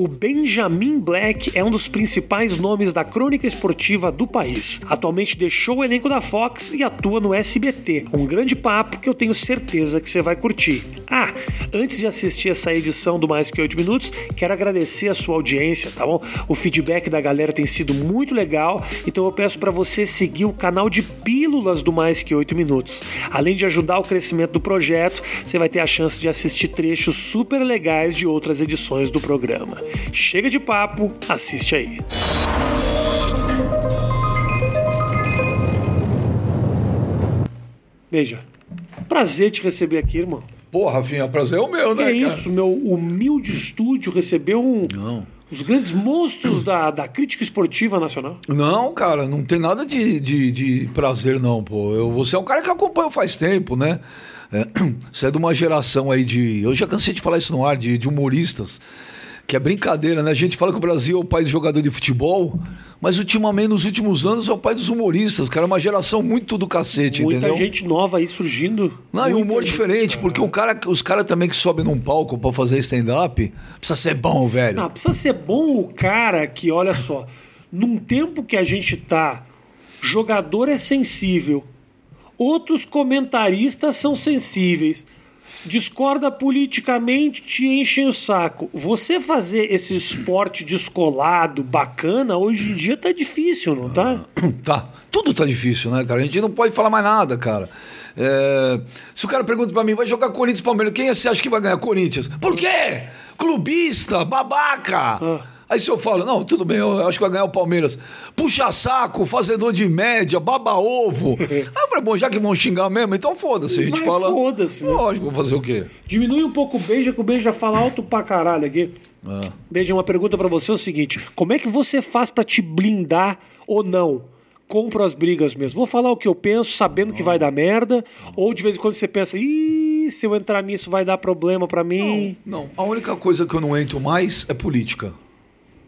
O Benjamin Black é um dos principais nomes da crônica esportiva do país. Atualmente deixou o elenco da Fox e atua no SBT. Um grande papo que eu tenho certeza que você vai curtir. Ah, antes de assistir essa edição do Mais Que 8 Minutos, quero agradecer a sua audiência, tá bom? O feedback da galera tem sido muito legal, então eu peço para você seguir o canal de pílulas do Mais Que 8 Minutos. Além de ajudar o crescimento do projeto, você vai ter a chance de assistir trechos super legais de outras edições do programa. Chega de papo, assiste aí. Beija. Prazer te receber aqui, irmão. Pô, Rafinha, prazer é o meu, Que né? é cara? isso, meu humilde estúdio recebeu um, Não. os grandes monstros da, da crítica esportiva nacional. Não, cara, não tem nada de, de, de prazer, não, pô. Eu, você é um cara que acompanha faz tempo, né? É, você é de uma geração aí de. Eu já cansei de falar isso no ar, de, de humoristas. Que é brincadeira, né? A gente fala que o Brasil é o país do jogador de futebol, mas ultimamente, nos últimos anos, é o país dos humoristas, cara. É uma geração muito do cacete, Muita entendeu? gente nova aí surgindo. Não, e um Muita humor gente- diferente, porque o cara, os caras também que sobem num palco pra fazer stand-up, precisa ser bom, velho. Não, precisa ser bom o cara que, olha só, num tempo que a gente tá, jogador é sensível, outros comentaristas são sensíveis, discorda politicamente, te enchem o saco. Você fazer esse esporte descolado, bacana, hoje em dia tá difícil, não tá? Tá. Tudo tá difícil, né, cara? A gente não pode falar mais nada, cara. É, Se o cara pergunta pra mim, vai jogar Corinthians Palmeiras, quem você acha que vai ganhar Corinthians? Por quê? Clubista, babaca. Ah. Aí se eu falo, não, tudo bem, eu acho que vai ganhar o Palmeiras. Puxa saco, fazedor de média, baba ovo. Aí eu falei, bom, já que vão xingar mesmo, então foda-se. A gente Mas fala. foda-se, né? Lógico, vou fazer o quê? Diminui um pouco o beija, que o beija fala alto pra caralho aqui. Beija, uma pergunta pra você é o seguinte: como é que você faz pra te blindar ou não? Compro as brigas mesmo. Vou falar o que eu penso, sabendo que vai dar merda, ou de vez em quando você pensa, ih, se eu entrar nisso vai dar problema pra mim. Não, a única coisa que eu não entro mais é política.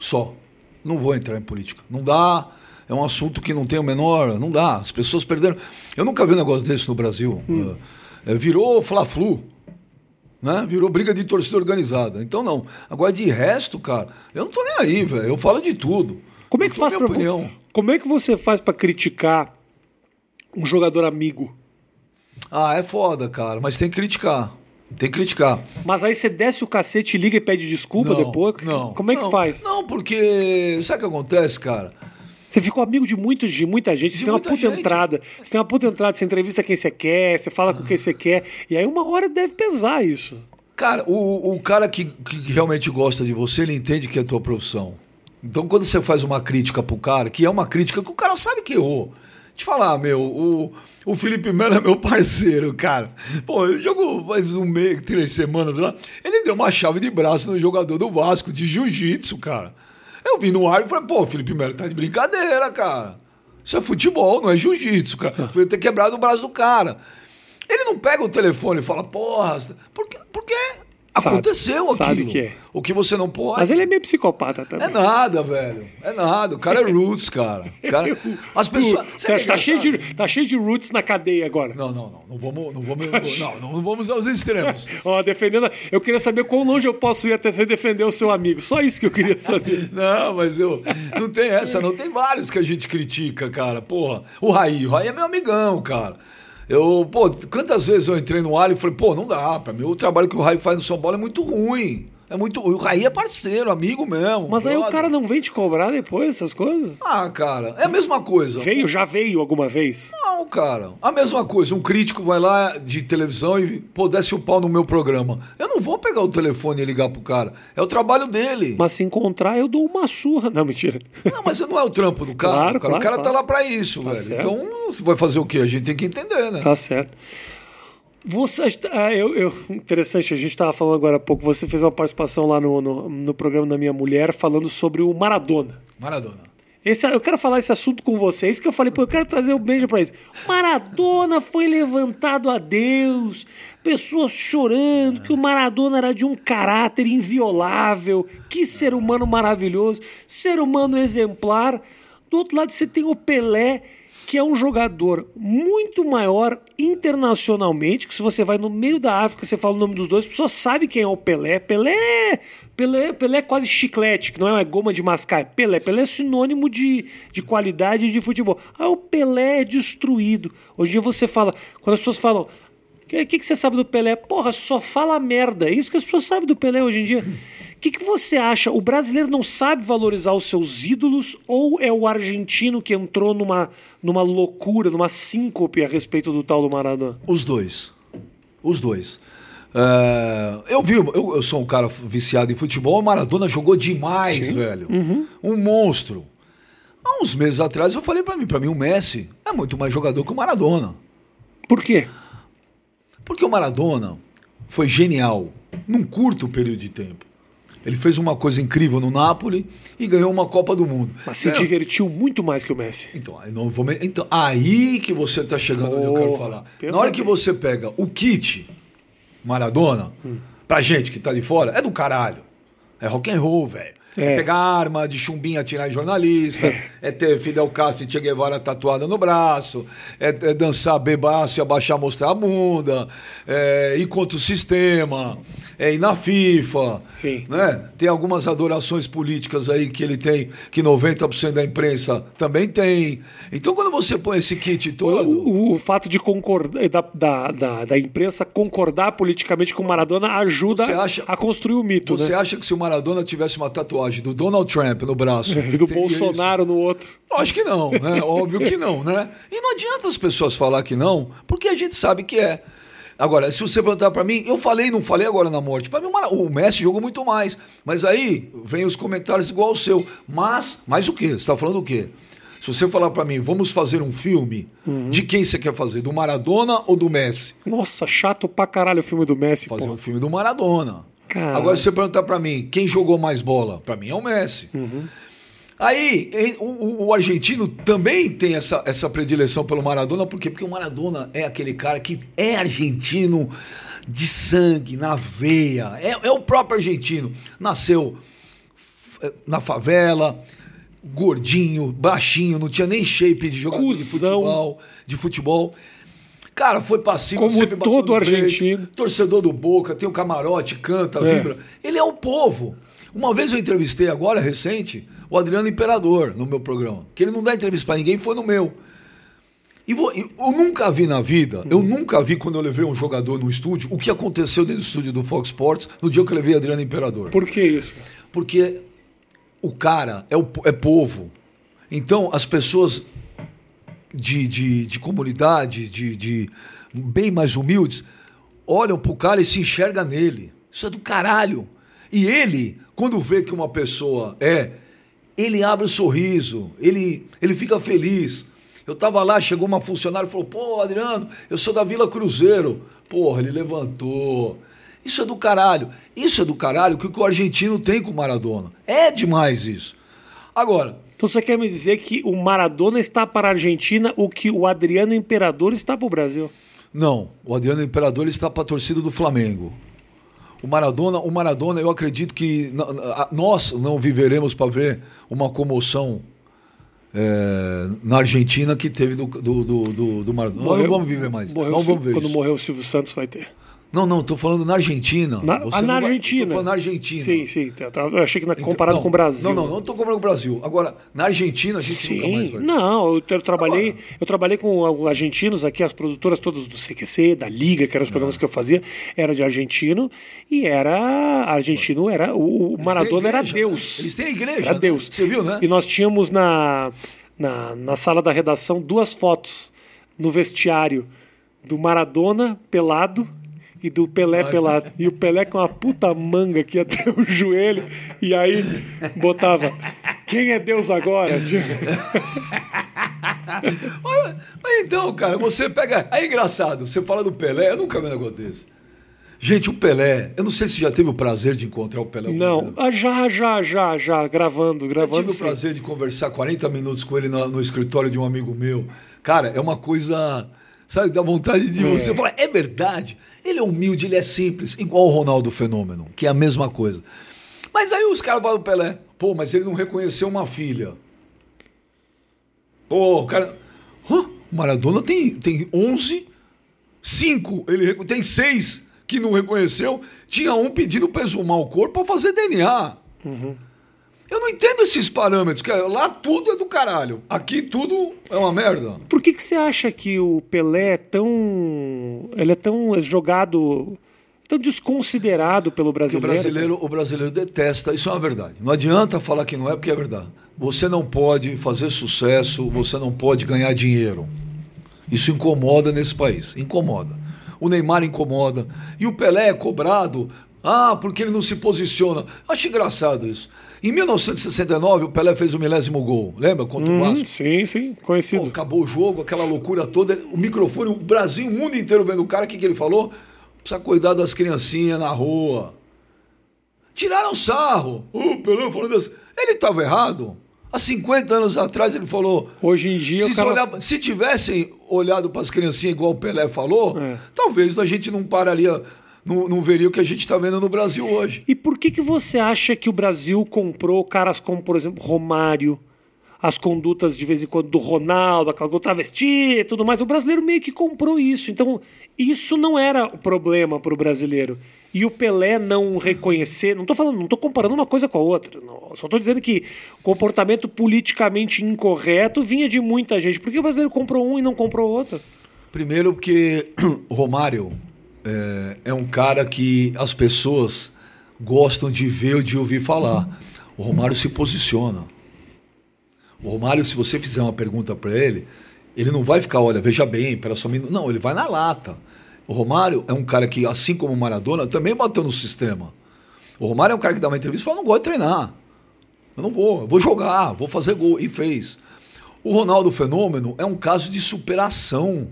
Só. Não vou entrar em política. Não dá. É um assunto que não tem o menor. Não dá. As pessoas perderam. Eu nunca vi um negócio desse no Brasil. É, virou Fla-Flu. Né? Virou briga de torcida organizada. Então, não. Agora, de resto, cara, eu não tô nem aí, velho. Eu falo de tudo. Como é que faz pra opinião. Como é que você faz pra criticar um jogador amigo? Ah, é foda, cara. Mas tem que criticar. Tem que criticar. Mas aí você desce o cacete, liga e pede desculpa depois? Não. Como é que não, faz? Não, porque. Sabe o que acontece, cara? Você ficou amigo de, muitos, de muita gente, você De tem uma puta gente. entrada. Você tem uma puta entrada, você entrevista quem você quer, você fala com quem você quer. E aí uma hora deve pesar isso. Cara, o, o cara que, que realmente gosta de você, ele entende que é a tua profissão. Então, quando você faz uma crítica pro cara, que é uma crítica que o cara sabe que errou. Te falar, meu, o, o Felipe Melo é meu parceiro, cara. Pô, ele jogou faz um mês, três semanas lá. Ele deu uma chave de braço no jogador do Vasco, de jiu-jitsu, cara. Eu vi no ar e falei, pô, Felipe Melo tá de brincadeira, cara. Isso é futebol, não é jiu-jitsu, cara. Podia ter quebrado o braço do cara. Ele não pega o telefone e fala, porra, porque, porque Sabe, aconteceu aquilo. sabe que é. O que você não pode. Mas ele é meio psicopata também. É nada, velho. É nada. O cara é roots, cara. O cara... As pessoas. Tá, é cheio de, tá cheio de roots na cadeia agora. Não, não, não. Não vamos, não vamos, não, não vamos aos extremos. Ó, defendendo. Eu queria saber quão longe eu posso ir até você defender o seu amigo. Só isso que eu queria saber. Não, mas eu. Não tem essa, não. Tem vários que a gente critica, cara. Porra. O Raí. O Raí é meu amigão, cara. Eu, pô, quantas vezes eu entrei no ar e falei, pô, não dá. Pra mim, o trabalho que o Raí faz no São Paulo é muito ruim. É muito. O Raí é parceiro, amigo mesmo. Mas aí o brother. cara não vem te cobrar depois essas coisas? Ah, cara, é a mesma coisa. Veio, já veio alguma vez? Não, cara. A mesma coisa. Um crítico vai lá de televisão e, pô, desce o pau no meu programa. Eu não vou pegar o telefone e ligar pro cara. É o trabalho dele. Mas se encontrar, eu dou uma surra. Não, mentira. Não, mas não é o trampo do cara. Claro, cara. claro, o cara claro. tá lá pra isso, velho. certo. Então, você vai fazer o quê? A gente tem que entender, né? Tá certo. Você, ah, eu, eu- interessante, a gente estava falando agora há pouco. Você fez uma participação lá no, no, no programa da minha mulher falando sobre o Maradona. Maradona. Esse, eu quero falar esse assunto com vocês, que eu falei, pô, eu quero trazer um beijo pra isso. Maradona foi levantado a Deus, pessoas chorando que o Maradona era de um caráter inviolável, que ser humano maravilhoso, ser humano exemplar. Do outro lado você tem o Pelé, que é um jogador muito maior internacionalmente, que se você vai no meio da África, você fala o nome dos dois, a pessoa sabe quem é o Pelé. Pelé, Pelé, Pelé é quase chiclete, que não é uma goma de mascar, Pelé. Pelé é sinônimo de, de qualidade de futebol. Ah, o Pelé é destruído. Hoje em dia você fala, quando as pessoas falam, o que, que, você sabe do Pelé? Porra, só fala merda. É isso que as pessoas sabem do Pelé hoje em dia. O que, que você acha? O brasileiro não sabe valorizar os seus ídolos ou é o argentino que entrou numa, numa loucura, numa síncope a respeito do tal do Maradona? Os dois. Os dois. É, eu vi, eu, eu, sou um cara viciado em futebol. O Maradona jogou demais, Sim. velho. Uhum. Um monstro. Há uns meses atrás eu falei para mim, para mim o Messi é muito mais jogador que o Maradona. Por quê? Porque o Maradona foi genial num curto período de tempo. Ele fez uma coisa incrível no Napoli e ganhou uma Copa do Mundo. Mas se divertiu muito mais que o Messi. Então, vou... então aí que você está chegando oh, onde eu quero falar. Na hora que você pega o kit Maradona, hum. pra gente que tá de fora, é do caralho. É rock and roll, velho. É. é. pegar arma de chumbinho atirar em jornalista, é. é, ter Fidel Castro e Che Guevara tatuada no braço, é, é dançar bebaço e abaixar, mostrar a bunda, é ir contra o sistema, é ir na FIFA. Sim. Né? Tem algumas adorações políticas aí que ele tem, que 90% da imprensa também tem. Então, quando você põe esse kit todo. O, o, o fato de concordar, da, da, da, da, imprensa concordar politicamente com o Maradona ajuda acha, a construir o mito. Você né? acha que se o Maradona tivesse uma tatuagem tatuagem do Donald Trump no braço. E do Bolsonaro isso? no outro. Acho que não, né? Óbvio que não, né? E não adianta as pessoas falar que não, porque a gente sabe que é. Agora, se você perguntar para mim, eu falei, não falei agora na morte. Para mim, o Messi jogou muito mais. Mas aí vem os comentários igual o seu. Mas, mais o quê? Você está falando o quê? Se você falar para mim, vamos fazer um filme, uhum. de quem você quer fazer? Do Maradona ou do Messi? Nossa, chato pra caralho o filme do Messi. Fazer um filme do Maradona. Caramba. Agora, se você perguntar para mim, quem jogou mais bola? Para mim é o Messi. Uhum. Aí, o, o, argentino também tem essa, essa predileção pelo Maradona, por quê? Porque o Maradona é aquele cara que é argentino de sangue, na veia. É, é o próprio argentino. Nasceu na favela, gordinho, baixinho, não tinha nem shape de jogador de futebol, de futebol. Cara, foi passivo. Como todo argentino. Peito, torcedor do Boca, tem o camarote, canta, é. vibra. Ele é o povo. Uma vez eu entrevistei agora, recente, o Adriano Imperador no meu programa. Que ele não dá entrevista para ninguém, foi no meu. E vou, eu nunca vi na vida, eu nunca vi quando eu levei um jogador no estúdio, o que aconteceu dentro do estúdio do Fox Sports no dia que eu levei Adriano Imperador. Por que isso? Porque o cara é, o, é povo. Então as pessoas de, de, de comunidade, de, de bem mais humildes, olham pro cara e se enxerga nele. Isso é do caralho. E ele, quando vê que uma pessoa é, ele abre o um sorriso, ele, ele fica feliz. Eu tava lá, chegou uma funcionária e falou: Pô, Adriano, eu sou da Vila Cruzeiro. Porra, ele levantou. Isso é do caralho. Isso é do caralho que o argentino tem com o Maradona. É demais isso. Agora, então você quer me dizer que o Maradona está para a Argentina o que o Adriano Imperador está para o Brasil? Não, o Adriano Imperador está para a torcida do Flamengo. O Maradona, o Maradona, eu acredito que nós não viveremos para ver uma comoção é, na Argentina que teve do, do, do, do, do Maradona. Morreu, não vamos viver mais. Morreu, não vamos ver quando isso. morreu o Silvio Santos vai ter. Não, não, estou falando na Argentina. Na, ah, na Argentina. Estou falando na Argentina. Sim, sim. Tá, tá, eu achei que na, comparado então, com o Brasil. Não, não, não estou comparando com o Brasil. Agora, na Argentina a gente sim, nunca mais vai. Não, eu, eu trabalhei, Agora. eu trabalhei com argentinos aqui, as produtoras todas do CQC, da Liga, que eram os ah. programas que eu fazia, era de argentino e era argentino era o, o Maradona igreja, era Deus. Né? Eles têm a igreja. Era Deus. Você viu, né? E nós tínhamos na, na, na sala da redação duas fotos no vestiário do Maradona pelado e do Pelé pelado. E o Pelé com uma puta manga aqui até o joelho. E aí botava: Quem é Deus agora? Mas então, cara, você pega. É engraçado, você fala do Pelé, eu nunca vi um negócio desse. Gente, o Pelé, eu não sei se já teve o prazer de encontrar o Pelé. Não, ah, já, já, já, já, gravando, gravando. Eu tive sim. o prazer de conversar 40 minutos com ele no, no escritório de um amigo meu. Cara, é uma coisa sabe? Dá vontade de é. você falar, é verdade. Ele é humilde, ele é simples, igual o Ronaldo Fenômeno, que é a mesma coisa. Mas aí os caras falam Pelé, pô, mas ele não reconheceu uma filha. Pô, o cara, Hã? Maradona tem, tem 11, 5, ele tem 6 que não reconheceu, tinha um pedindo para exumar o corpo para fazer DNA. Uhum. Eu não entendo esses parâmetros, que lá tudo é do caralho. Aqui tudo é uma merda. Por que, que você acha que o Pelé é tão. Ele é tão jogado. tão desconsiderado pelo brasileiro? O brasileiro, o brasileiro detesta, isso é uma verdade. Não adianta falar que não é, porque é verdade. Você não pode fazer sucesso, você não pode ganhar dinheiro. Isso incomoda nesse país. Incomoda. O Neymar incomoda. E o Pelé é cobrado. Ah, porque ele não se posiciona. Acho engraçado isso. Em 1969, o Pelé fez o milésimo gol, lembra? Contra hum, o Vasco. Sim, sim, conhecido. Pô, acabou o jogo, aquela loucura toda. O microfone, o Brasil, o mundo inteiro vendo o cara. O que, que ele falou? Precisa cuidar das criancinhas na rua. Tiraram sarro. O Pelé falou Deus. Ele estava errado. Há 50 anos atrás ele falou. Hoje em dia. Se, cara... olhar, se tivessem olhado para as criancinhas igual o Pelé falou, é. talvez a gente não pararia não, não veria o que a gente está vendo no Brasil hoje. E por que, que você acha que o Brasil comprou caras como, por exemplo, Romário, as condutas de vez em quando do Ronaldo, aquela do travesti e tudo mais? O brasileiro meio que comprou isso. Então, isso não era o problema para o brasileiro. E o Pelé não reconhecer, não estou falando, não estou comparando uma coisa com a outra. Não, só estou dizendo que comportamento politicamente incorreto vinha de muita gente. Por que o brasileiro comprou um e não comprou outro? Primeiro porque Romário é, é um cara que as pessoas gostam de ver ou de ouvir falar. O Romário se posiciona. O Romário, se você fizer uma pergunta para ele, ele não vai ficar, olha, veja bem, para sua menina. Não, ele vai na lata. O Romário é um cara que, assim como o Maradona, também bateu no sistema. O Romário é um cara que dá uma entrevista e fala: não gosto de treinar. Eu não vou, eu vou jogar, vou fazer gol. E fez. O Ronaldo Fenômeno é um caso de superação.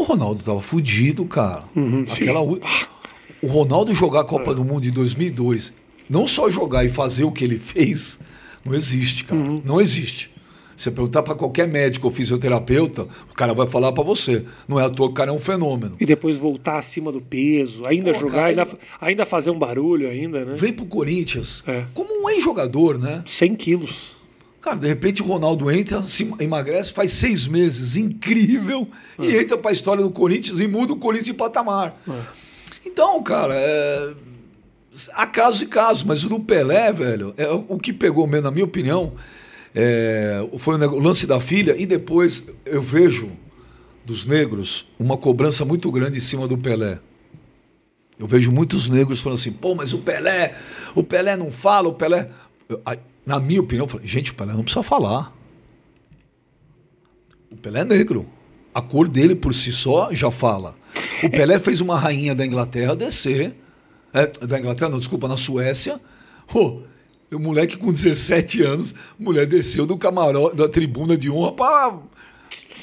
O Ronaldo tava fudido, cara. Uhum, Aquela O Ronaldo jogar a Copa é. do Mundo em 2002, não só jogar e fazer o que ele fez, não existe, cara. Uhum. Não existe. Você perguntar para qualquer médico ou fisioterapeuta, o cara vai falar para você. Não é à toa que o cara é um fenômeno. E depois voltar acima do peso, ainda Pô, jogar, cara, ainda, ainda, fazer um barulho ainda, né? Vem pro Corinthians é. como um ex-jogador, né? 100 quilos. Cara, de repente o Ronaldo entra, se emagrece, faz seis meses, incrível, é. e entra para a história do Corinthians e muda o Corinthians de patamar. É. Então, cara, é... há casos e casos, mas o do Pelé, velho, é o que pegou mesmo, na minha opinião, é... foi o lance da filha, e depois eu vejo dos negros uma cobrança muito grande em cima do Pelé. Eu vejo muitos negros falando assim, pô, mas o Pelé, o Pelé não fala, o Pelé. Na minha opinião, falei, gente, o Pelé não precisa falar. O Pelé é negro. A cor dele por si só já fala. O Pelé fez uma rainha da Inglaterra descer. É, da Inglaterra, não, desculpa, na Suécia. Oh, o moleque com 17 anos, mulher desceu do camarote, da tribuna de honra para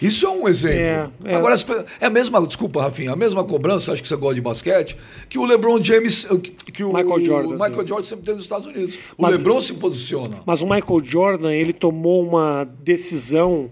isso é um exemplo. É, é. Agora, é a mesma, desculpa, Rafinha, a mesma cobrança, acho que você gosta de basquete, que o LeBron James, que o Michael Jordan, o Michael Jordan sempre teve nos Estados Unidos. O mas, LeBron se posiciona. Mas o Michael Jordan, ele tomou uma decisão,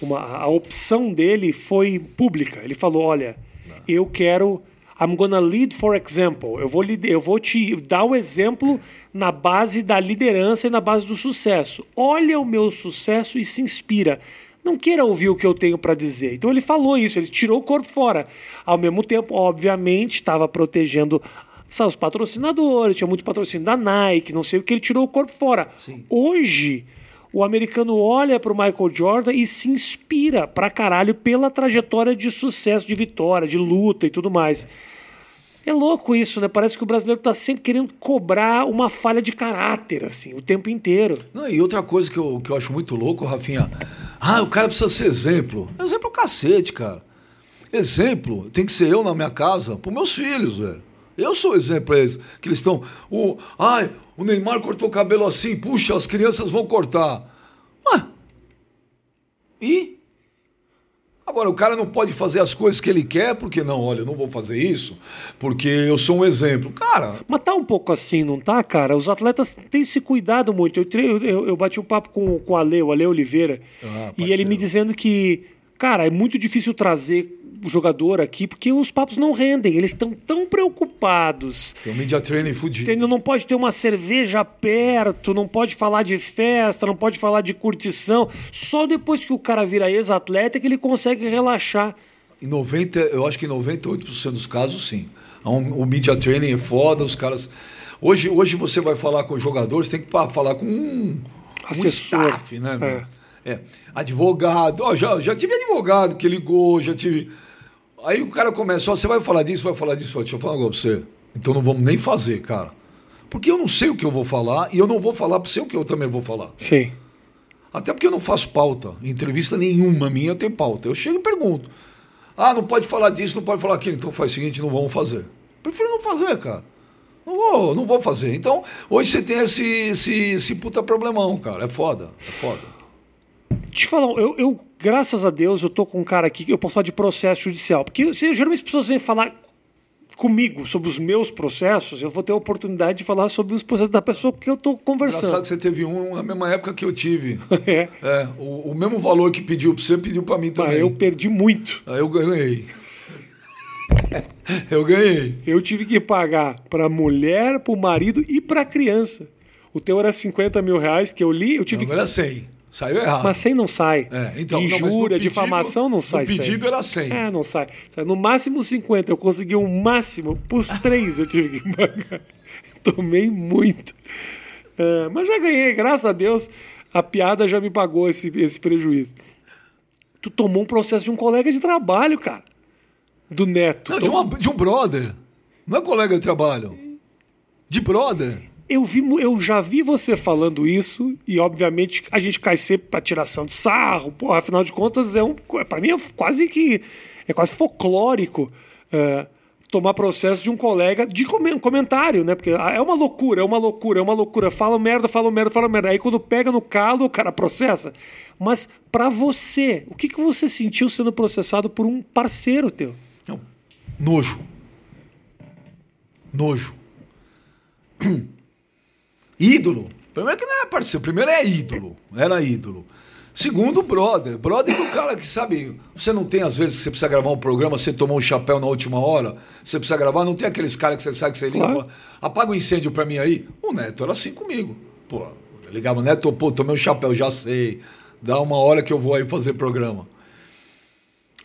uma, a opção dele foi pública. Ele falou: olha, Não. eu quero. I'm gonna lead for example. Eu vou, eu vou te dar o exemplo na base da liderança e na base do sucesso. Olha o meu sucesso e se inspira não queira ouvir o que eu tenho para dizer. Então ele falou isso, ele tirou o corpo fora. Ao mesmo tempo, obviamente, estava protegendo os patrocinadores, tinha muito patrocínio da Nike, não sei o que, ele tirou o corpo fora. Sim. Hoje, o americano olha para o Michael Jordan e se inspira pra caralho pela trajetória de sucesso, de vitória, de luta e tudo mais. É louco isso, né? Parece que o brasileiro está sempre querendo cobrar uma falha de caráter, assim, o tempo inteiro. Não, e outra coisa que eu, que eu acho muito louco, Rafinha. Ah, o cara precisa ser exemplo. Exemplo é cacete, cara. Exemplo tem que ser eu na minha casa, para meus filhos, velho. Eu sou exemplo para eles. Que eles estão. O, ai, o Neymar cortou o cabelo assim, puxa, as crianças vão cortar. Ué. E? Agora, o cara não pode fazer as coisas que ele quer, porque não, olha, eu não vou fazer isso, porque eu sou um exemplo. Cara. Mas tá um pouco assim, não tá, cara? Os atletas têm se cuidado muito. Eu, eu, eu bati um papo com, com o Ale, o Ale Oliveira, ah, e ele me dizendo que, cara, é muito difícil trazer jogador aqui, porque os papos não rendem. Eles estão tão preocupados. Tem um media training fudido. Entendeu? Não pode ter uma cerveja perto, não pode falar de festa, não pode falar de curtição. Só depois que o cara vira ex-atleta é que ele consegue relaxar. Em 90, eu acho que em 98% dos casos, sim. Um, o media training é foda, os caras. Hoje, hoje você vai falar com os jogadores, tem que falar com um, um Assessor. staff, né? É. É. Advogado, ó, já, já tive advogado que ligou, já tive. Aí o cara começa, ó, você vai falar disso, vai falar disso, ó, deixa eu falar agora pra você. Então não vamos nem fazer, cara. Porque eu não sei o que eu vou falar e eu não vou falar pra você o que eu também vou falar. Sim. Até porque eu não faço pauta. Em entrevista nenhuma minha eu tenho pauta. Eu chego e pergunto. Ah, não pode falar disso, não pode falar aquilo. Então faz o seguinte, não vamos fazer. Prefiro não fazer, cara. Não vou, não vou fazer. Então, hoje você tem esse, esse, esse puta problemão, cara. É foda, é foda. Deixa eu falar, eu, eu, graças a Deus, eu tô com um cara aqui que eu posso falar de processo judicial. Porque geralmente as pessoas vêm falar comigo sobre os meus processos, eu vou ter a oportunidade de falar sobre os processos da pessoa que eu tô conversando. Engraçado que você teve um na mesma época que eu tive. É. É, o, o mesmo valor que pediu pra você, pediu pra mim Ah, também. eu perdi muito. Aí eu ganhei. eu ganhei. Eu tive que pagar para mulher, para o marido e para a criança. O teu era 50 mil reais que eu li, eu tive Agora é 100. Saiu errado. Mas 100 não sai. É, então, de injúria, difamação não sai No pedido 100. era 100. É, não sai. No máximo 50. Eu consegui um máximo. Pros três eu tive que pagar. Tomei muito. É, mas já ganhei, graças a Deus. A piada já me pagou esse, esse prejuízo. Tu tomou um processo de um colega de trabalho, cara. Do Neto. Não, de, uma- de um brother. Não é colega de trabalho. De brother. Eu, vi, eu já vi você falando isso, e obviamente a gente cai sempre pra tiração de sarro, porra, afinal de contas, é um. Pra mim é quase que. É quase folclórico é, tomar processo de um colega de comen- comentário, né? Porque é uma loucura, é uma loucura, é uma loucura. Fala merda, fala merda, fala merda. Aí quando pega no calo, o cara processa. Mas pra você, o que, que você sentiu sendo processado por um parceiro teu? Não. Nojo. Nojo. ídolo. Primeiro que não era parceiro, primeiro é ídolo. Era ídolo. Segundo, brother. Brother do cara que, sabe, você não tem, às vezes, que você precisa gravar um programa, você tomou um chapéu na última hora, você precisa gravar, não tem aqueles caras que você sabe que você Claro. fala, apaga o incêndio pra mim aí. O Neto era assim comigo. Pô, eu ligava, Neto, pô, tomei um chapéu, já sei. Dá uma hora que eu vou aí fazer programa.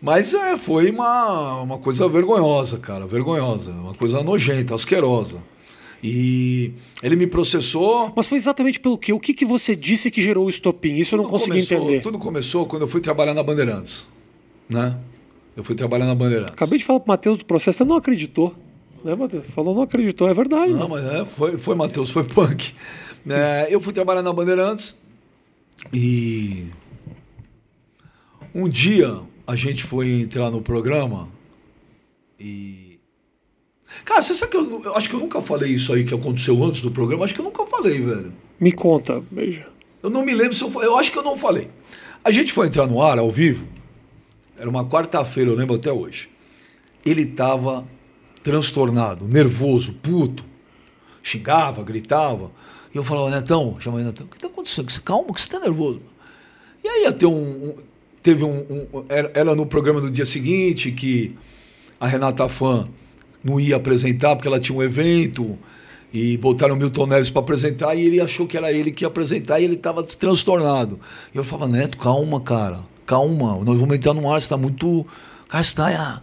Mas é, foi uma, uma coisa vergonhosa, cara, vergonhosa, uma coisa nojenta, asquerosa. E ele me processou. Mas foi exatamente pelo quê? O que, que você disse que gerou o estopim? Isso eu não Tudo consegui começou- entender. Tudo começou quando eu fui trabalhar na Bandeirantes, né? Eu fui trabalhar na Bandeirantes. Acabei de falar pro Matheus do processo, você não acreditou. Né, Matheus? Falou, não acreditou, é verdade. Não, mano. mas é, foi, foi Matheus, foi punk. É, eu fui trabalhar na Bandeirantes e um dia a gente foi entrar no programa e. Cara, você sabe que eu, eu acho que eu nunca falei isso aí que aconteceu antes do programa? Acho que eu nunca falei, velho. Me conta, beija. Eu não me lembro se eu falei. Eu acho que eu não falei. A gente foi entrar no ar ao vivo. Era uma quarta-feira, eu lembro até hoje. Ele tava transtornado, nervoso, puto. Xingava, gritava. E eu falava, Netão, chamei Netão, o que tá acontecendo? Calma, que você tá nervoso. E aí ia ter um. um- teve um. um- era, era no programa do dia seguinte que a Renata Fã não ia apresentar porque ela tinha um evento e botaram o Milton Neves para apresentar e ele achou que era ele que ia apresentar e ele estava transtornado. E eu falava, Neto, calma, cara, calma, nós vamos entrar no ar, você está muito castanha.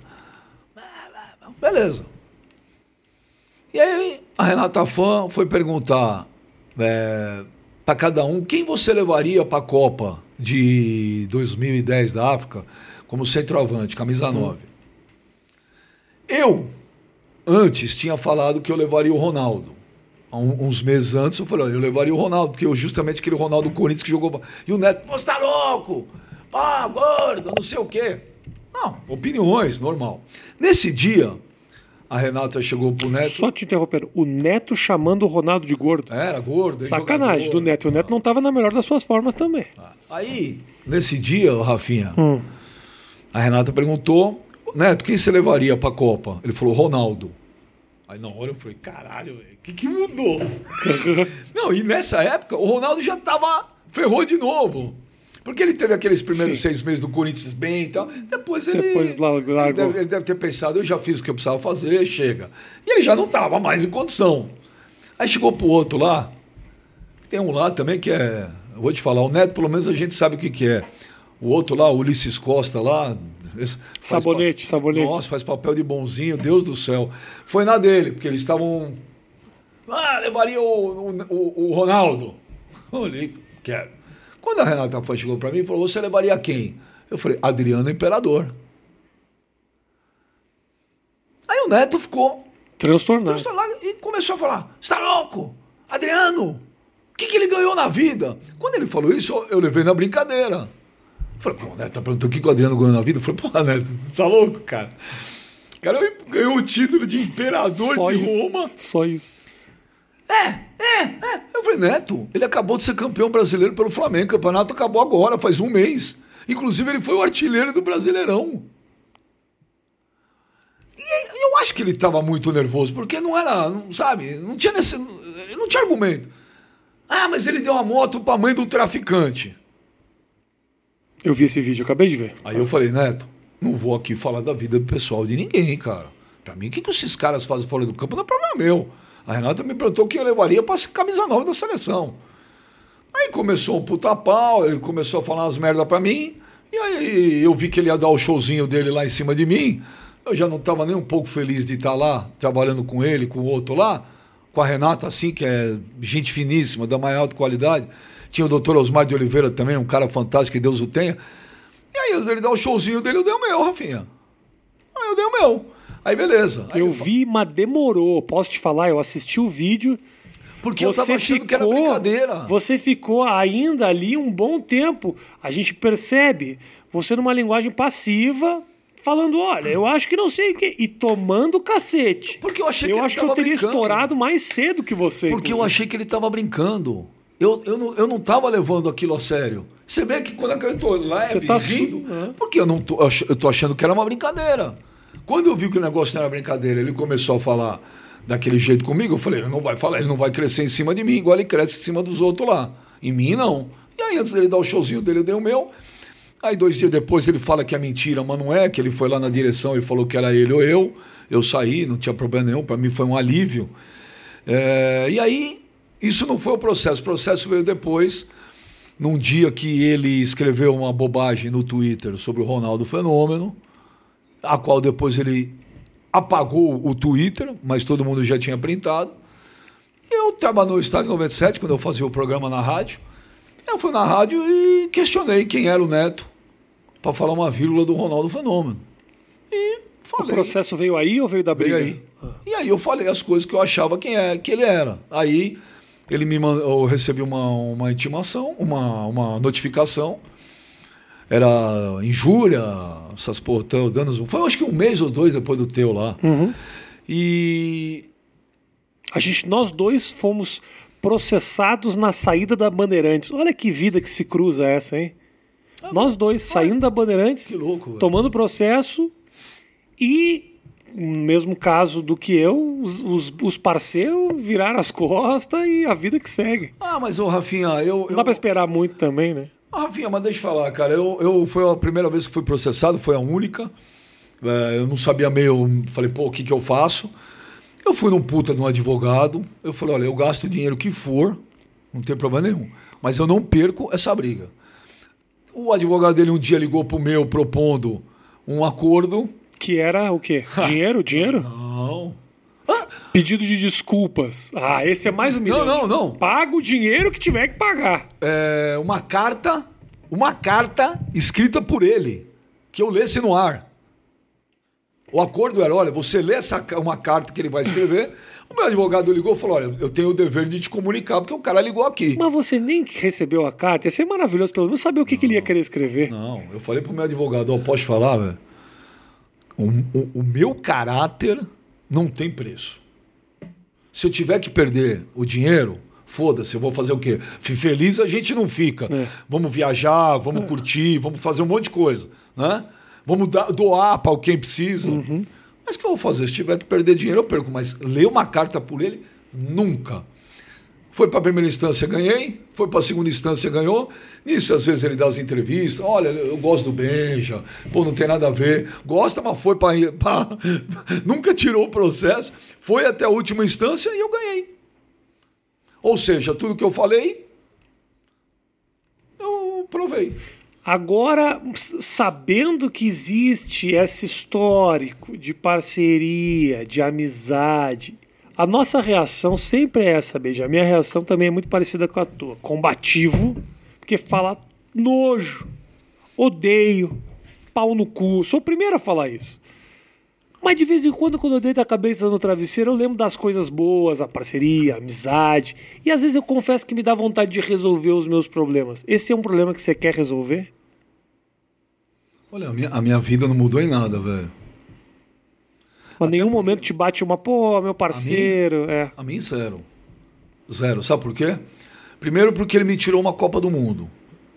Beleza. E aí a Renata Fã foi perguntar para cada um quem você levaria para a Copa de 2010 da África como centroavante, camisa 9. Eu, antes, tinha falado que eu levaria o Ronaldo. Um- uns meses antes eu falei, eu levaria o Ronaldo, porque eu justamente aquele Ronaldo Corinthians que jogou. E o Neto, você tá louco? Pá, gordo, não sei o quê. Não, opiniões, normal. Nesse dia, a Renata chegou pro Neto. Só te interrompendo, o Neto chamando o Ronaldo de gordo. Era gordo. Sacanagem jogador. do Neto. O Neto não estava na melhor das suas formas também. Aí, nesse dia, Rafinha, Hum. a Renata perguntou, Neto, quem você levaria pra Copa? Ele falou, Ronaldo. Aí na hora eu falei, caralho, o que, que mudou? Não, e nessa época o Ronaldo já tava. ferrou de novo. Porque ele teve aqueles primeiros Sim. seis meses do Corinthians bem e tal. Depois ele. Depois largou. ele, deve, ele deve ter pensado, eu já fiz o que eu precisava fazer, chega. E ele já não estava mais em condição. Aí chegou pro outro lá. Tem um lá também que é. Eu vou te falar, o Neto, pelo menos a gente sabe o que, que é. O outro lá, o Ulisses Costa lá. Sabonete, pa- sabonete. Nossa, faz papel de bonzinho, Deus do céu. Foi na dele, porque eles estavam. Ah, levaria o, o, o- Ronaldo. Eu Olhei, quero. Quando a Renata foi, chegou para mim e falou: Você levaria quem? Eu falei: Adriano Imperador. Aí o Neto ficou Transtornado. transtornado e começou a falar: Você tá louco? Adriano, o que, que ele ganhou na vida? Quando ele falou isso, eu levei na brincadeira. Eu Falei, pô, o Neto tá perguntando o que, o Adriano ganhou na vida. Eu falei, pô, Neto, você tá louco, cara? O cara ganhou o título de imperador Só de isso. Roma. Só isso. É, é, é. Eu falei, Neto, ele acabou de ser campeão brasileiro pelo Flamengo. O campeonato acabou agora, faz um mês. Inclusive, ele foi o artilheiro do Brasileirão. E eu acho que ele estava muito nervoso, porque não era, não, sabe, não tinha nesse, não tinha argumento. Ah, mas ele deu uma moto para a mãe do traficante. Eu vi esse vídeo, acabei de ver. Aí eu falei, Neto, não vou aqui falar da vida pessoal de ninguém, cara. Pra mim, o que, que esses caras fazem fora do campo não é problema meu. A Renata me perguntou quem eu levaria ser camisa nova da seleção. Aí começou um puta pau, ele começou a falar umas merda pra mim, e aí eu vi que ele ia dar o showzinho dele lá em cima de mim. Eu já não tava nem um pouco feliz de estar lá, trabalhando com ele, com o outro lá, com a Renata, assim, que é gente finíssima, da mais alta qualidade. Tinha o doutor Osmar de Oliveira também, um cara fantástico, que Deus o tenha. E aí ele dá o showzinho dele, eu dei o meu, Rafinha. Aí eu dei o meu. Aí beleza. Aí Eu vi, mas demorou. Posso te falar? Eu assisti o vídeo. Porque eu tava achando que era brincadeira. Você ficou ainda ali um bom tempo. A gente percebe você numa linguagem passiva, falando: olha, eu acho que não sei o quê. E tomando cacete. Porque eu achei que Eu ele acho que eu teria brincando. estourado mais cedo que você. Porque eu inclusive. achei que ele tava brincando. Eu, eu, não, eu não tava levando aquilo a sério. Você vê que quando eu tô leve, tá su- rindo, Aham. porque eu não tô, eu tô achando que era uma brincadeira. Quando eu vi que o negócio não era brincadeira, ele começou a falar daquele jeito comigo, eu falei, ele não vai falar, ele não vai crescer em cima de mim, igual ele cresce em cima dos outros lá. Em mim, não. E aí, antes dele dar o showzinho dele, eu dei o meu. Aí, dois dias depois, ele fala que é mentira, mas não é, que ele foi lá na direção e falou que era ele ou eu. Eu saí, não tinha problema nenhum, para mim foi um alívio. É, e aí, isso não foi o processo. O processo veio depois, num dia que ele escreveu uma bobagem no Twitter sobre o Ronaldo Fenômeno, a qual depois ele apagou o Twitter, mas todo mundo já tinha printado. Eu estava no Estádio 97, quando eu fazia o programa na rádio. Eu fui na rádio e questionei quem era o Neto para falar uma vírgula do Ronaldo Fenômeno. E O falei. processo veio aí ou veio da Veio briga? aí. E aí eu falei as coisas que eu achava quem é, que ele era. Aí ele me eu recebi uma, uma intimação, uma, uma notificação. Era injúria, essas porra, tão danos. Foi acho que um mês ou dois depois do teu lá. Uhum. E A gente, nós dois fomos processados na saída da Bandeirantes. Olha que vida que se cruza essa, hein? nós dois saindo da Bandeirantes, Ah, louco, tomando processo e, no mesmo caso do que eu, os, os, os parceiros viraram as costas e a vida que segue. Ah, mas ô Rafinha, eu. Não eu... dá pra esperar muito também, né? Ah, Rafinha, mas deixa eu falar, cara. Eu, eu, foi a primeira vez que fui processado, foi a única. É, eu não sabia meio. Falei, pô, o que, que eu faço? Eu fui num puta de um advogado. Eu falei, olha, eu gasto o dinheiro que for, não tem problema nenhum. Mas eu não perco essa briga. O advogado dele um dia ligou pro meu propondo um acordo. Que era o quê? Dinheiro? Dinheiro? Não. Pedido de desculpas. Ah, esse é mais humilhante. Não, não, não. Paga o dinheiro que tiver que pagar. É, uma carta, uma carta escrita por ele, que eu lesse no ar. O acordo era, olha, você lê essa, uma carta que ele vai escrever. O meu advogado ligou e falou, olha, eu tenho o dever de te comunicar, porque o cara ligou aqui. Mas você nem recebeu a carta. Ia ser maravilhoso, pelo menos, saber o que, que ele ia querer escrever. Não, eu falei pro meu advogado, ó, posso falar, velho? O, o- o meu caráter não tem preço. Se eu tiver que perder o dinheiro, foda-se, eu vou fazer o quê? Feliz a gente não fica. É. Vamos viajar, vamos curtir, vamos fazer um monte de coisa, né? Vamos dar- doar para quem precisa. Mas o que eu vou fazer? Se tiver que perder dinheiro, eu perco. Mas ler uma carta por ele, nunca. Foi para a primeira instância, ganhei. Foi para a segunda instância, ganhou. Nisso, às vezes, ele dá as entrevistas. Olha, eu gosto do Benja. Pô, não tem nada a ver. Gosta, mas foi para. Nunca tirou o processo. Foi até a última instância e eu ganhei. Ou seja, tudo que eu falei, eu provei. Agora, sabendo que existe esse histórico de parceria, de amizade, a nossa reação sempre é essa, Beija. A minha reação também é muito parecida com a tua. Combativo, porque fala nojo, odeio, pau no cu. Sou o primeiro a falar isso. Mas de vez em quando, quando eu deito a cabeça no travesseiro, eu lembro das coisas boas, a parceria, a amizade. E às vezes eu confesso que me dá vontade de resolver os meus problemas. Esse é um problema que você quer resolver? Olha, a minha, a minha vida não mudou em nada, velho. Mas nenhum momento te bate uma, pô, meu parceiro. A mim, é. a mim zero. Zero. Sabe por quê? Primeiro porque ele me tirou uma Copa do Mundo.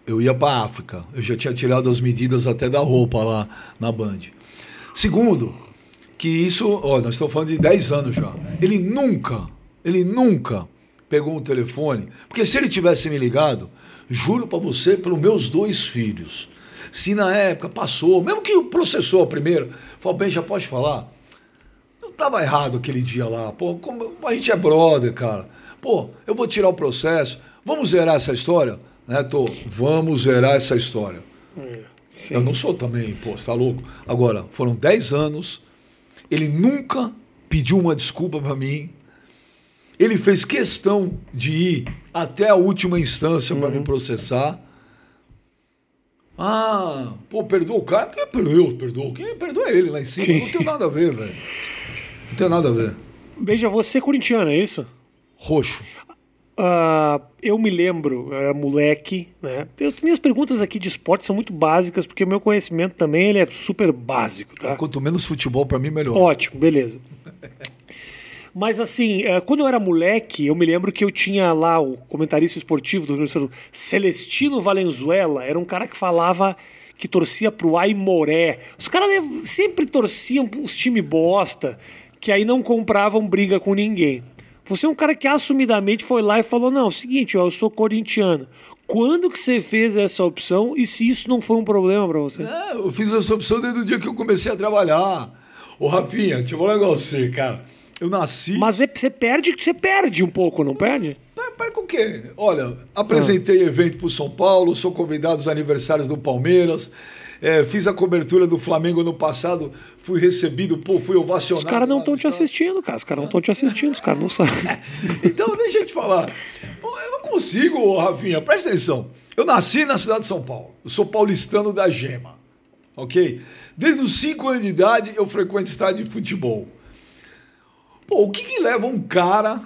Eu ia para África. Eu já tinha tirado as medidas até da roupa lá na Band. Segundo, que isso, ó, nós estamos falando de 10 anos já. Ele nunca, ele nunca pegou um telefone, porque se ele tivesse me ligado, juro para você, pelos meus dois filhos, se na época passou, mesmo que processou a primeira, falou, bem, já pode falar? Tava errado aquele dia lá. Pô, como, a gente é brother, cara. Pô, eu vou tirar o processo. Vamos zerar essa história? Né, tô, vamos zerar essa história. É, eu não sou também, pô, você tá louco? Agora, foram 10 anos, ele nunca pediu uma desculpa para mim. Ele fez questão de ir até a última instância uhum. para me processar. Ah, pô, perdoa o cara? Quem perdoou? Perdoou? Quem perdoa ele lá em cima? Sim. Não tem nada a ver, velho. Não tem nada a ver. Beija, você é corintiano, é isso? Roxo. Uh, eu me lembro, eu era moleque, né? Minhas perguntas aqui de esporte são muito básicas, porque o meu conhecimento também ele é super básico, tá? Quanto menos futebol, para mim, melhor. Ótimo, beleza. Mas assim, eh, quando eu era moleque, eu me lembro que eu tinha lá o comentarista esportivo do Rio Grande do Sul, Celestino Valenzuela, era um cara que falava que torcia pro Aimoré. Os caras sempre torciam os time bosta que aí não compravam briga com ninguém. Você é um cara que assumidamente foi lá e falou: não, é o seguinte, ó, eu sou corintiano. Quando que você fez essa opção e se isso não foi um problema para você? É, eu fiz essa opção desde o dia que eu comecei a trabalhar. Ô, Rafinha, deixa eu falar um negócio você, cara. Eu nasci. Mas é, você perde, você perde um pouco, não perde? Perde com o quê? Olha, apresentei ah. evento pro São Paulo, sou convidado aos aniversários do Palmeiras. É, fiz a cobertura do Flamengo no passado, fui recebido, pô, fui ovacionado. Os caras não estão te assistindo, cara. Os caras não estão te assistindo, os caras não sabem. então, deixa eu te falar. Eu não consigo, Rafinha, presta atenção. Eu nasci na cidade de São Paulo. Eu sou paulistano da Gema. Ok? Desde os 5 anos de idade eu frequento estádio de futebol. Pô, o que, que leva um cara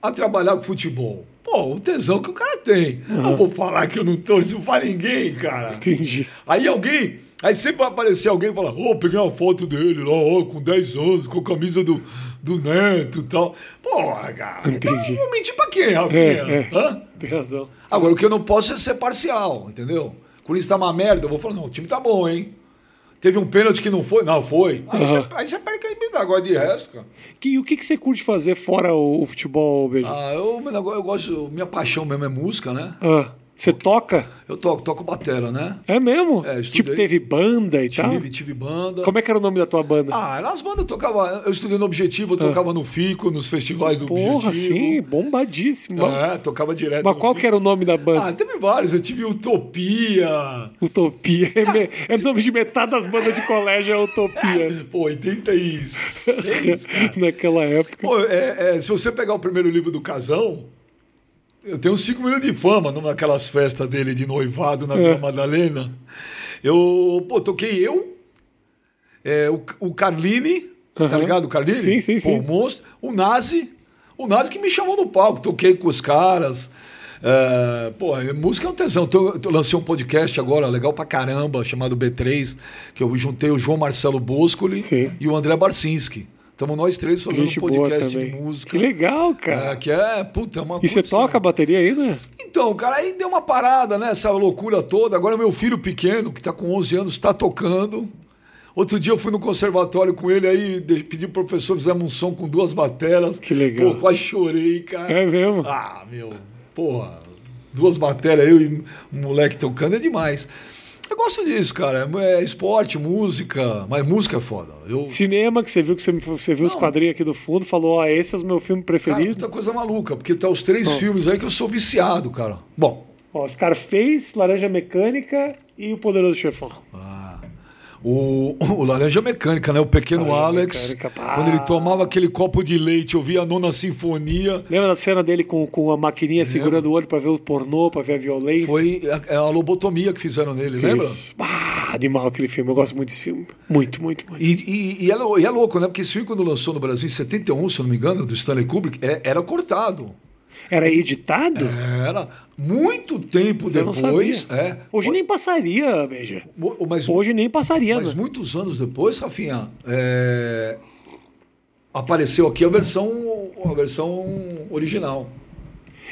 a trabalhar com futebol? Pô, o tesão que o cara tem. Uhum. Eu vou falar que eu não torço pra ninguém, cara. Entendi. Aí alguém. Aí sempre vai aparecer alguém e falar, ô, oh, peguei uma foto dele lá, ó, com 10 anos, com a camisa do, do neto e tal. Porra, cara. Entendi. Então, vou mentir pra quem, Rafinha? É, é. Hã? Tem razão. Agora, o que eu não posso é ser parcial, entendeu? Quando isso tá uma merda, eu vou falar, não, o time tá bom, hein? Teve um pênalti que não foi? Não, foi. Aí, uhum. você, aí você perde credibilidade agora de resto, cara. Que, o que, que você curte fazer fora o, o futebol, Beijo? Ah, eu, eu gosto. Minha paixão mesmo é música, né? Ah. Você toca? Eu toco, toco batera, né? É mesmo? É, tipo, teve banda e tive, tal? Tive, tive banda. Como é que era o nome da tua banda? Ah, nas bandas eu tocava. Eu estudei no Objetivo, eu ah. tocava no FICO, nos festivais do Porra, Objetivo. Porra, sim, bombadíssimo. É, tocava direto. Mas qual que era o nome da banda? Ah, teve vários. Eu tive Utopia. Utopia. É, é nome de metade das bandas de colégio, é Utopia. Pô, 86. Cara. Naquela época. Pô, é, é, se você pegar o primeiro livro do Casão. Eu tenho cinco minutos de fama naquelas festas dele de noivado na Vila é. Madalena. Eu, pô, toquei eu, é, o, o Carline, uhum. tá ligado? O Carline? Sim, sim, sim. o monstro. O Nazi. O Nazi que me chamou no palco. Toquei com os caras. É, pô, música é um tesão. Eu, eu lancei um podcast agora, legal pra caramba, chamado B3, que eu juntei o João Marcelo Boscoli Sim. e o André Barcinski. Estamos nós três fazendo Gente um podcast de música. Que legal, cara. É, que é, puta, é uma E você toca a bateria aí, né? Então, cara, aí deu uma parada, né? Essa loucura toda. Agora meu filho pequeno, que tá com 11 anos, está tocando. Outro dia eu fui no conservatório com ele, aí pedi pro professor, fizemos um som com duas bateras. Que legal. Pô, quase chorei, cara. É mesmo? Ah, meu, porra, duas baterias, eu e um moleque tocando é demais. Eu gosto disso, cara. É esporte, música, mas música é foda. Eu, Cinema, que você viu que você, você viu os Não. quadrinhos aqui do fundo, falou: Ó, esse é o meu filme cara, preferido. puta coisa maluca, porque tá os três Bom. filmes aí que eu sou viciado, cara. Bom, Ó, Scarface, Laranja Mecânica e o Poderoso Chefão. O, o Laranja Mecânica, né? O pequeno Laranja Alex, Mecânica, quando ele tomava aquele copo de leite, eu via a nona sinfonia. Lembra da cena dele com, com a maquininha segurando o olho pra ver o pornô, pra ver a violência? Foi a, a lobotomia que fizeram nele, lembra? Isso. Ah, animal aquele filme. Eu gosto muito desse filme. Muito, muito, muito. E, e- e é, e é louco, né? Porque esse filme, quando lançou no Brasil em 71, se eu não me engano, do Stanley Kubrick, é- era cortado. Era editado? Era muito tempo Eu depois. É, Hoje nem passaria, Beija. Mas, Hoje nem passaria. mas né? muitos anos depois, Rafinha, é, apareceu aqui a versão, a versão original.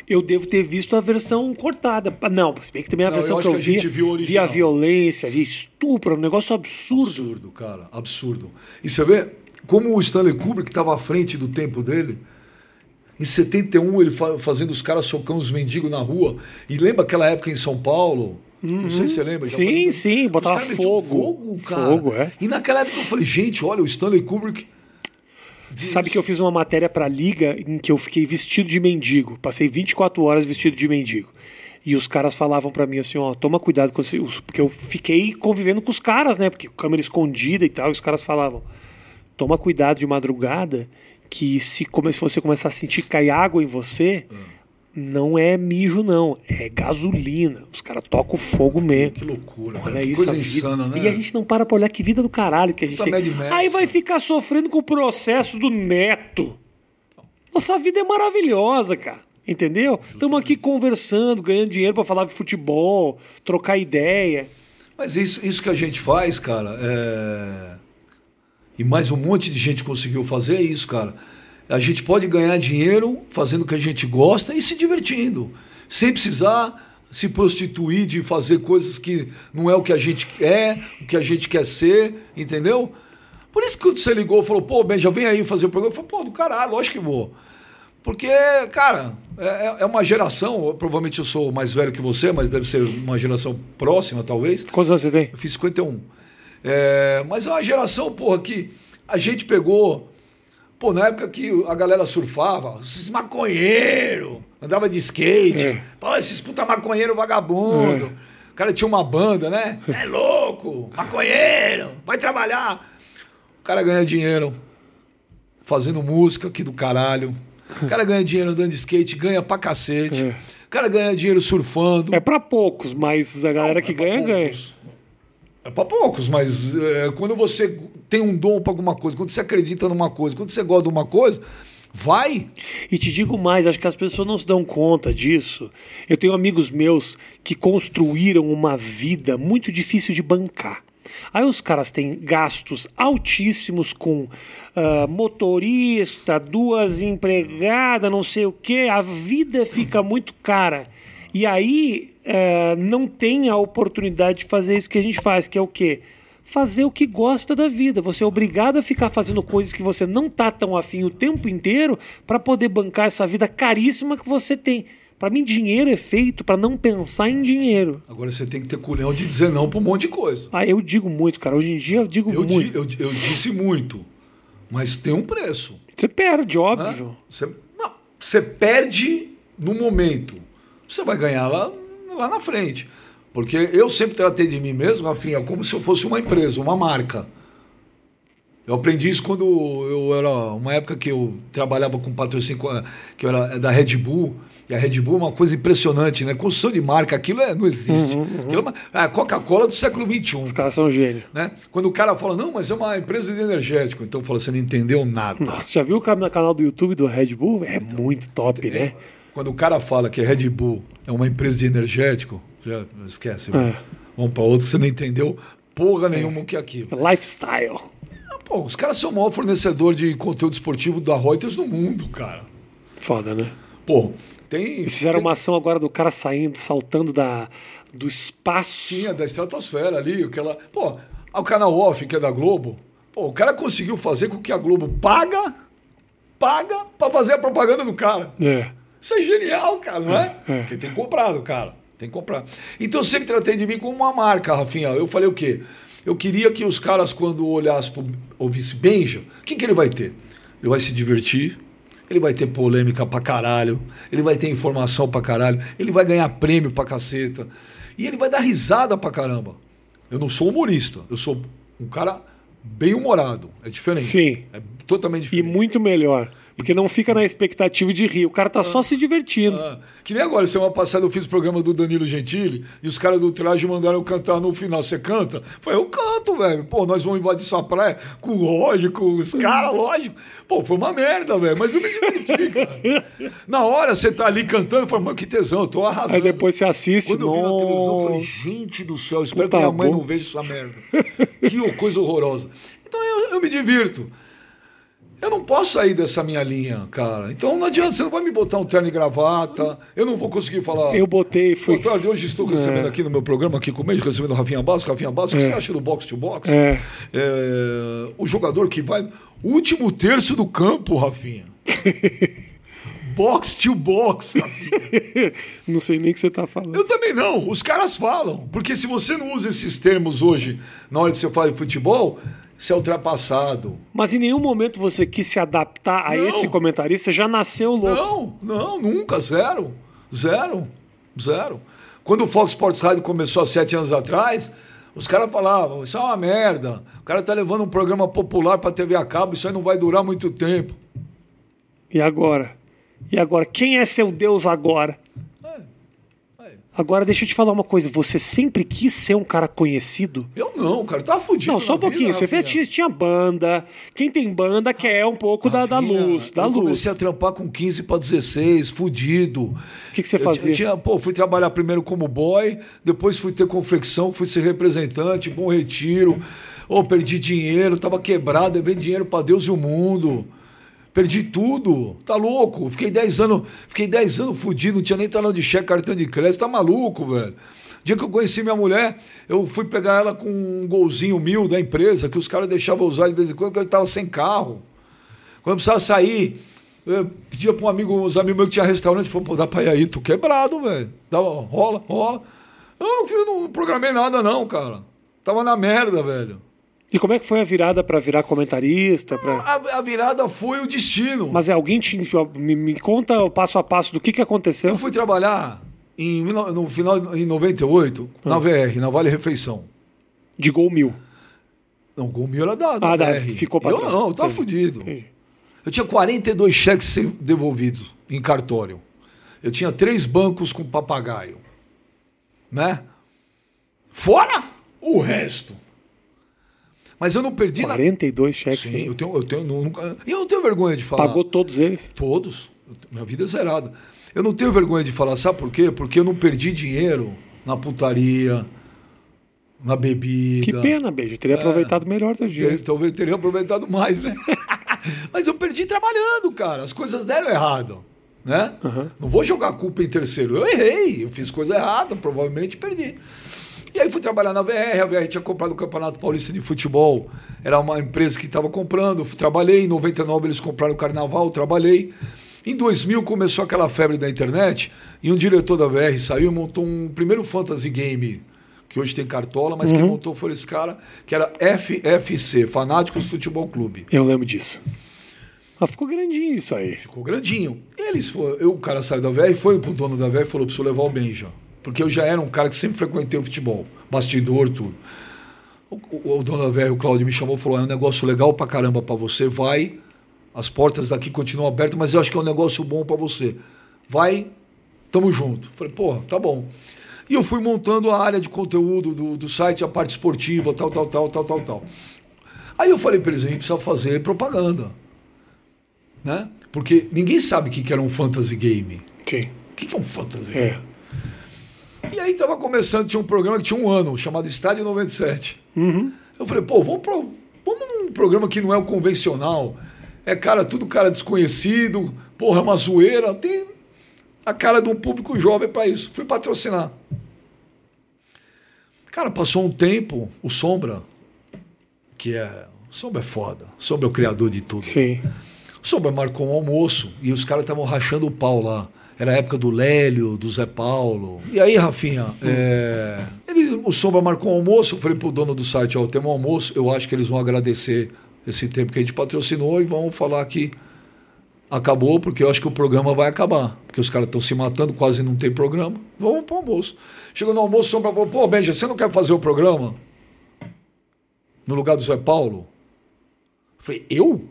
Eu devo ter visto a versão cortada. Ah, Não, se bem que também a Não, versão eu que eu que vi, viu via violência, via estupro, um negócio absurdo. Absurdo, cara, absurdo. E você vê como o Stanley Kubrick estava à frente do tempo dele. Em 71, ele fa- fazendo os caras socando os mendigos na rua. E lembra aquela época em São Paulo? Não sei se você lembra. Sim, sim, botava fogo. fogo, cara. Fogo, é. E naquela época eu falei, gente, olha, o Stanley Kubrick. Você sabe que eu fiz uma matéria pra Liga em que eu fiquei vestido de mendigo. Passei 24 horas vestido de mendigo. E os caras falavam pra mim assim, ó, toma cuidado com você, porque eu fiquei convivendo com os caras, né? Porque câmera escondida e tal, e os caras falavam: "Toma cuidado de madrugada, que se, come- se você começar a sentir cair água em você, não é mijo não, é gasolina. Os caras tocam fogo mesmo. Que loucura. Olha cara, isso, coisa a vida. insana, né? E a gente não para pra olhar que vida do caralho que a gente Puta tem. Aí vai ficar sofrendo com o processo do neto. Nossa vida é maravilhosa, cara. Entendeu? Estamos aqui conversando, ganhando dinheiro pra falar de futebol, trocar ideia. Mas isso, isso que a gente faz, cara, é... e mais um monte de gente conseguiu fazer é isso, cara. A gente pode ganhar dinheiro fazendo o que a gente gosta e se divertindo, sem precisar se prostituir de fazer coisas que não é o que a gente é, o que a gente quer ser, entendeu? Por isso que quando você ligou e falou, pô, Ben, já vem aí fazer o programa, eu falei, pô, do caralho, lógico que vou. Porque, cara, é, é uma geração, provavelmente eu sou mais velho que você, mas deve ser uma geração próxima, talvez. Quantos anos você tem? Eu fiz 51. É, mas é uma geração, porra, que a gente pegou. Pô, na época que a galera surfava, esses maconheiros, andava de skate. É. Pô, esses puta maconheiro vagabundo. É. O cara tinha uma banda, né? É louco, maconheiro, vai trabalhar. O cara ganha dinheiro fazendo música aqui do caralho. O cara ganha dinheiro andando de skate, ganha pra cacete. É. O cara ganha dinheiro surfando. É pra poucos, mas a galera que É ganha, ganha. É para poucos, mas é, quando você tem um dom para alguma coisa, quando você acredita numa coisa, quando você gosta de uma coisa, vai. E te digo mais, acho que as pessoas não se dão conta disso. Eu tenho amigos meus que construíram uma vida muito difícil de bancar. Aí os caras têm gastos altíssimos com ah, motorista, duas empregadas, não sei o quê. A vida fica muito cara. E aí eh, não tem a oportunidade de fazer isso que a gente faz, que é o quê? fazer o que gosta da vida. Você é obrigado a ficar fazendo coisas que você não tá tão afim o tempo inteiro para poder bancar essa vida caríssima que você tem. Para mim, dinheiro é feito para não pensar em dinheiro. Agora você tem que ter culhão de dizer não para um monte de coisa. Ah, eu digo muito, cara. Hoje em dia eu digo Eu, muito. di- eu, eu disse muito, mas tem um preço. Você perde, né? óbvio. Você, não, você perde no momento. Você vai ganhar lá, lá na frente. Porque eu sempre tratei de mim mesmo, Rafinha, como se eu fosse uma empresa, uma marca. Eu aprendi isso quando eu era uma época que eu trabalhava com patrocínio que eu era da Red Bull. E a Red Bull é uma coisa impressionante, né? Construção de marca, aquilo é, não existe. Aquilo é uma- é a Coca-Cola do século XXI. Os caras são gênio. Né? Quando o cara fala, não, mas é uma empresa de energético. Então fala, você não entendeu nada. Nossa, já viu o canal canal do YouTube do Red Bull? É muito top, né? Quando o cara fala que a Red Bull é uma empresa de energético, já esquece. É. Vamos para outro que você não entendeu porra nenhuma o que é aquilo. Lifestyle. Ah, Pô, os caras são o maior fornecedor de conteúdo esportivo da Reuters no mundo, cara. Foda, né? Pô, tem. Eles fizeram tem, uma ação agora do cara saindo, saltando da, do espaço. Tinha da estratosfera ali, aquela. Pô, ao canal off, que é da Globo, pô, o cara conseguiu fazer com que a Globo paga, paga pra fazer a propaganda do cara. É. Isso é genial, cara, não é? É, é. Porque tem comprado, cara. Tem que comprar. Então eu sempre tratei de mim como uma marca, Rafinha. Eu falei o quê? Eu queria que os caras, quando olhassem, pro, ouvisse Benja, o que, que ele vai ter? Ele vai se divertir, ele vai ter polêmica pra caralho, ele vai ter informação pra caralho, ele vai ganhar prêmio pra caceta. E ele vai dar risada pra caramba. Eu não sou humorista, eu sou um cara bem humorado. É diferente. Sim. É totalmente E diferente. muito melhor. Porque não fica na expectativa de rir. O cara tá só se divertindo. Ah, que nem agora, semana passada eu fiz o programa do Danilo Gentili e os caras do traje mandaram eu cantar no final. Você canta? Falei, eu canto, velho. Pô, nós vamos invadir sua praia com o Roger, com os caras, lógico. Pô, foi uma merda, velho. Mas eu me diverti, cara. Na hora você tá ali cantando, eu falo, mano, que tesão, eu tô arrasando. Aí depois você assiste. Quando eu vi na televisão, eu falei, gente do céu, espero que minha mãe bom. não veja essa merda. que coisa horrorosa. Então eu, eu me divirto. Eu não posso sair dessa minha linha, cara. Então não adianta, você não vai me botar um terno e gravata. Eu não vou conseguir falar. Eu botei, fui. Boa tarde, hoje estou recebendo É. aqui no meu programa, aqui comigo, recebendo o Rafinha Basco. Rafinha Basco, o que você acha do box to box? É. É, o jogador que vai. Último terço do campo, Rafinha. box to box, Rafinha. não sei nem o que você tá falando. Eu também não. Os caras falam. Porque se você não usa esses termos hoje, na hora de você falar de futebol, você é ultrapassado. Mas em nenhum momento você quis se adaptar a Não. esse comentarista, você já nasceu louco. Não, não, nunca. Zero. Zero. Zero. Quando o Fox Sports Rádio começou há sete anos atrás, os caras falavam, isso é uma merda. O cara tá levando um programa popular pra TV a cabo, isso aí não vai durar muito tempo. E agora? E agora? Quem é seu Deus agora? Agora deixa eu te falar uma coisa. Você sempre quis ser um cara conhecido? Eu não, cara, tá fudido. Não, só um na vida, pouquinho. Você fez, tinha banda. Quem tem banda quer um pouco da, da luz. Da eu luz. comecei a trampar com 15 para 16, fudido. O que, que você Eu fazia? tinha, pô, fui trabalhar primeiro como boy, depois fui ter confecção, fui ser representante, bom retiro. Ô, perdi dinheiro, tava quebrado, devendo dinheiro para Deus e o mundo. Perdi tudo. Tá louco? Fiquei 10 anos, fiquei 10 anos fudido, não tinha nem talão de cheque, cartão de crédito, tá maluco, velho. Dia que eu conheci minha mulher, eu fui pegar ela com um golzinho mil da empresa, que os caras deixavam eu usar de vez em quando, porque eu tava sem carro. Quando eu precisava sair, eu pedia para um amigo, uns amigos meus que tinha restaurante, falou, pô, dá pra ir aí, tu quebrado, velho. Dava, rola, rola. Eu filho, não programei nada, não, cara. Tava na merda, velho. E como é que foi a virada pra virar comentarista? Pra... A, a virada foi o destino. Mas é alguém te, me, me conta o passo a passo do que, que aconteceu? Eu fui trabalhar em, mil no final em 98, Ah. na VR, na Vale Refeição. De gol mil. Não, gol meu era da, da Ah, VR. ficou pra Eu trás. não, eu tava Entendi. fudido. Entendi. Eu tinha 42 cheques devolvidos em cartório. Eu tinha três bancos com papagaio. Né? Fora o resto. Mas eu não perdi na. 42 cheques. Sim, hein? eu tenho, eu tenho nunca. E eu não tenho vergonha de falar. Pagou todos eles? Todos. Minha vida é zerada. Eu não tenho vergonha de falar, sabe por quê? Porque eu não perdi dinheiro na putaria, na bebida. Que pena, beijo. Eu teria aproveitado melhor teu Ter- dia. Talvez teria aproveitado mais, né? Mas eu perdi trabalhando, cara. As coisas deram errado. Né? Não vou jogar culpa em terceiro. Eu errei, eu fiz coisa errada, provavelmente perdi. E aí fui trabalhar na VR, a VR tinha comprado o Campeonato Paulista de Futebol, era uma empresa que estava comprando, trabalhei, em 99 eles compraram o Carnaval, trabalhei. Em 2000 começou aquela febre da internet e um diretor da VR saiu e montou um primeiro fantasy game, que hoje tem cartola, mas quem montou foi esse cara, que era FFC, Fanáticos Futebol Clube. Eu lembro disso. Mas ficou grandinho isso aí. Ficou grandinho. Eles foram, eu, o cara saiu da VR, foi pro dono da VR e falou: preciso levar o Benja. Porque eu já era um cara que sempre frequentei o futebol, bastidor, tudo. O, o- o dono VR, o Claudio, me chamou e falou: é um negócio legal pra caramba pra você, vai. As portas daqui continuam abertas, mas eu acho que é um negócio bom pra você. Vai, tamo junto. Falei, porra, tá bom. E eu fui montando a área de conteúdo do, do site, a parte esportiva, tal, tal, tal, tal, tal, tal. Aí eu falei pra eles, a gente precisa fazer propaganda. Né? Porque ninguém sabe o que era um fantasy game. Sim. O que é um fantasy game? E aí tava começando, tinha um programa que tinha um ano, chamado Estádio 97. Eu falei, pô, vamos, pro, vamos num programa que não é o convencional. É cara, tudo cara desconhecido, porra, é uma zoeira. Tem a cara de um público jovem para isso. Fui patrocinar. Cara, passou um tempo, o Sombra, que é. O Sombra é foda. O Sombra é o criador de tudo. Sim. O Sombra marcou um almoço e os caras estavam rachando o pau lá. Era a época do Lélio, do Zé Paulo. E aí, Rafinha, é, ele, o Sombra marcou um almoço. Eu falei pro dono do site: Ó, tem um almoço. Eu acho que eles vão agradecer esse tempo que a gente patrocinou e vão falar que acabou, porque eu acho que o programa vai acabar. Porque os caras estão se matando, quase não tem programa. Vamos pro almoço. Chegou no almoço, o Sombra falou: pô, Benja, você não quer fazer o programa? No lugar do Zé Paulo? Eu falei: eu?